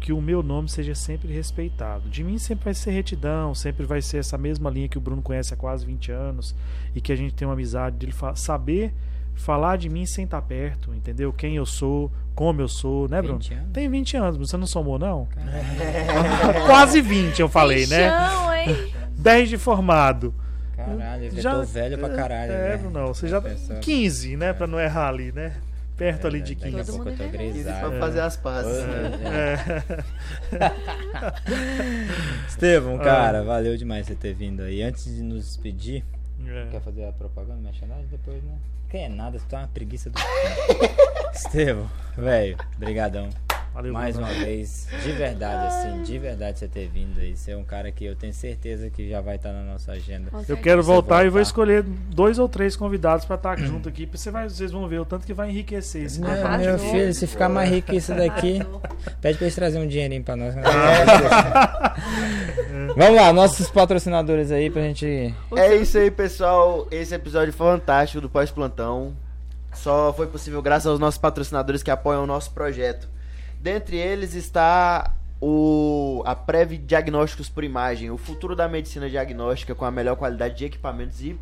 que o meu nome seja sempre respeitado. De mim sempre vai ser retidão, sempre vai ser essa mesma linha que o Bruno conhece há quase 20 anos e que a gente tem uma amizade dele saber falar de mim sem estar perto, entendeu? Quem eu sou, como eu sou, né, Bruno?
20 anos?
Tem 20 anos, você não somou não? quase 20 eu falei, né?
Chão, hein?
10 de formado.
Caralho, eu
Já-
tô velho pra caralho.
É,
né?
não, você já
Pessoa-
15, né, Pra não errar ali, né? Perto ali de
Daqui a
15.
Pouco eu tô
é
grisalho.
pra fazer as pazes.
É.
É.
Estevão, cara, valeu demais você ter vindo aí. Antes de nos despedir,
É.
quer fazer a propaganda, merchandising depois, né? Quem é nada, você tá uma preguiça do. Estevão, velho, brigadão.
Valeu,
mais uma vez, de verdade, assim, de verdade você ter vindo aí. Você é um cara que eu tenho certeza que já vai estar na nossa agenda.
Com
Eu
certeza.
quero
Você
voltar e vou
voltar.
escolher dois ou três convidados pra estar junto aqui. Você vai, vocês vão ver o tanto que vai enriquecer esse
Meu,
Arrasou.
meu filho, se ficar mais rico que isso daqui, pede pra eles trazerem um dinheirinho pra nós. Vamos lá, nossos patrocinadores aí pra gente.
É isso aí, pessoal. Esse episódio fantástico do Pós-Plantão só foi possível graças aos nossos patrocinadores que apoiam o nosso projeto. Dentre eles está o a Prev Diagnósticos por Imagem, o futuro da medicina diagnóstica com a melhor qualidade de equipamentos e,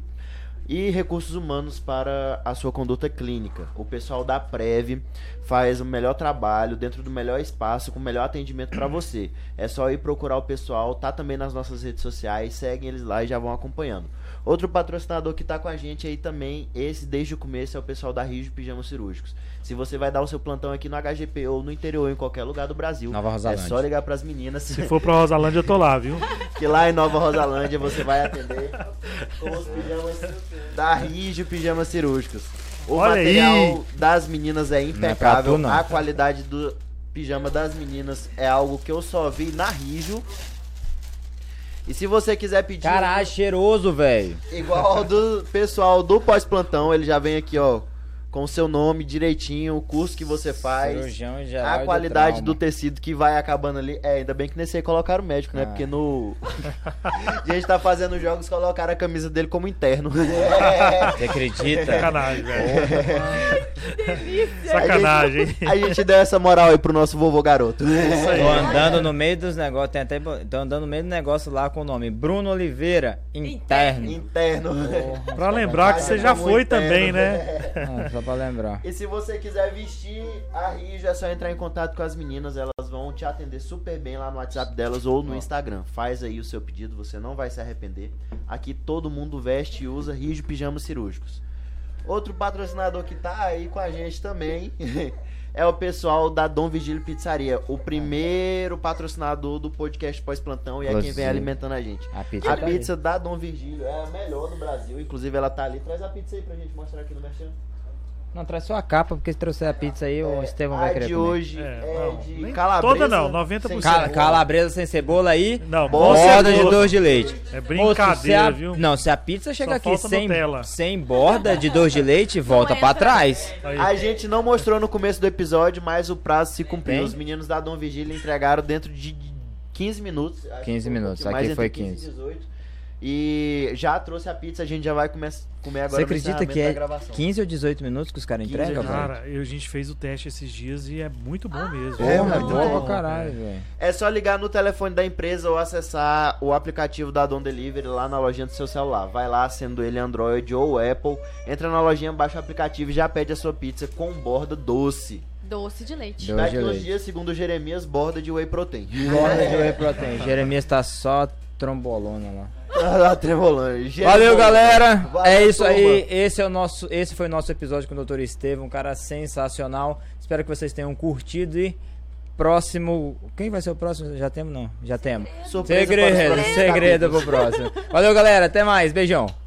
e recursos humanos para a sua conduta clínica. O pessoal da Prev faz o melhor trabalho dentro do melhor espaço com o melhor atendimento para você. É só ir procurar o pessoal, tá também nas nossas redes sociais, seguem eles lá e já vão acompanhando. Outro patrocinador que tá com a gente aí também, esse desde o começo, é o pessoal da Rio de Pijamas Cirúrgicos. Se você vai dar o seu plantão aqui no HGP ou no interior, em qualquer lugar do Brasil,
Nova
é
Rosalândia.
só ligar pras meninas,
Se for pra Rosalândia, eu tô lá, viu?
que lá em Nova Rosalândia você vai atender com os pijamas da Rio Pijamas Cirúrgicos. O
Olha
material
aí.
das meninas é impecável,
tu, não.
a qualidade do pijama das meninas é algo que eu só vi na Rijo. E se você quiser pedir
Caralho, cheiroso, velho.
igual ao do pessoal do pós-plantão, ele já vem aqui, ó, com o seu nome direitinho, o curso que você faz. A
do
qualidade do,
trauma.
tecido que vai acabando ali. É, ainda bem que nesse aí colocaram o médico, né?
Ah.
Porque no. A gente tá fazendo jogos, colocaram a camisa dele como interno.
Você acredita?
Sacanagem, velho. Sacanagem, hein?
A gente deu essa moral aí pro nosso vovô garoto.
Isso aí.
Tô andando no meio dos negócios, tem até. Tô andando no meio do negócio lá com o nome Bruno Oliveira, interno.
interno.
Pra lembrar que você já foi
interno.
também, né?
Ah, só pra lembrar.
E se você quiser vestir a Rijo, é só entrar em contato com as meninas. Elas vão te atender super bem lá no WhatsApp delas ou no Instagram. Faz aí o seu pedido, você não vai se arrepender. Aqui todo mundo veste e usa Rijo Pijamas Cirúrgicos. Outro patrocinador que tá aí com a gente também é o pessoal da Dom Vigílio Pizzaria. O primeiro patrocinador do podcast Pós-Plantão e é quem vem alimentando a gente.
A pizza.
A
tá aí.
pizza da Dom Virgílio é a melhor do Brasil. Inclusive, ela tá ali. Traz a pizza aí pra gente mostrar aqui no Merchan.
Não, traz só a capa, porque se trouxer a pizza aí, o Estevão vai
a
querer
de
comer.
hoje
É,
é,
não,
de calabresa.
toda não, 90%.
sem
Cala- calabresa sem cebola aí.
Não,
Borda
Borda de doce de leite.
É
Moço,
brincadeira,
a-
viu?
Não, se a pizza chega
Só
aqui sem,
Nutella.
sem borda de doce de leite, volta pra trás.
Aí.
A gente não mostrou no começo do episódio, mas o prazo se cumpriu.
Tem?
Os meninos da Dom Vigília entregaram dentro de 15 minutos. Acho
15
que foi um
minutos,
pouquinho
aqui foi
entre
15.
e 18. E já trouxe a pizza, a gente já vai comer, comer agora
Você acredita que é
gravação.
15 ou 18 minutos que os caras
15
entregam, velho?
Cara, eu- a gente fez o teste esses dias e é muito bom mesmo.
É,
Porra,
muito bom.
pra caralho, velho.
É só ligar no telefone da empresa ou acessar o aplicativo da Dom Delivery lá na lojinha do seu celular. Vai lá, sendo ele Android ou Apple, entra na lojinha, baixa o aplicativo e já pede a sua pizza com borda doce.
Doce de leite.
Doce
Daqui uns dias, segundo o Jeremias, borda de whey protein.
Borda de whey protein. Jeremias tá só trombolona lá.
Lá trevolando.
Valeu, galera.
Valeu,
é isso
turma.
aí. Esse é o nosso, esse foi o nosso episódio com o Dr. Estevam, um cara sensacional. Espero que vocês tenham curtido e próximo, quem vai ser o próximo? Já temos não? Já temos.
Surpresa
Segredo, segredo pro próximo. Valeu, galera. Até mais. Beijão.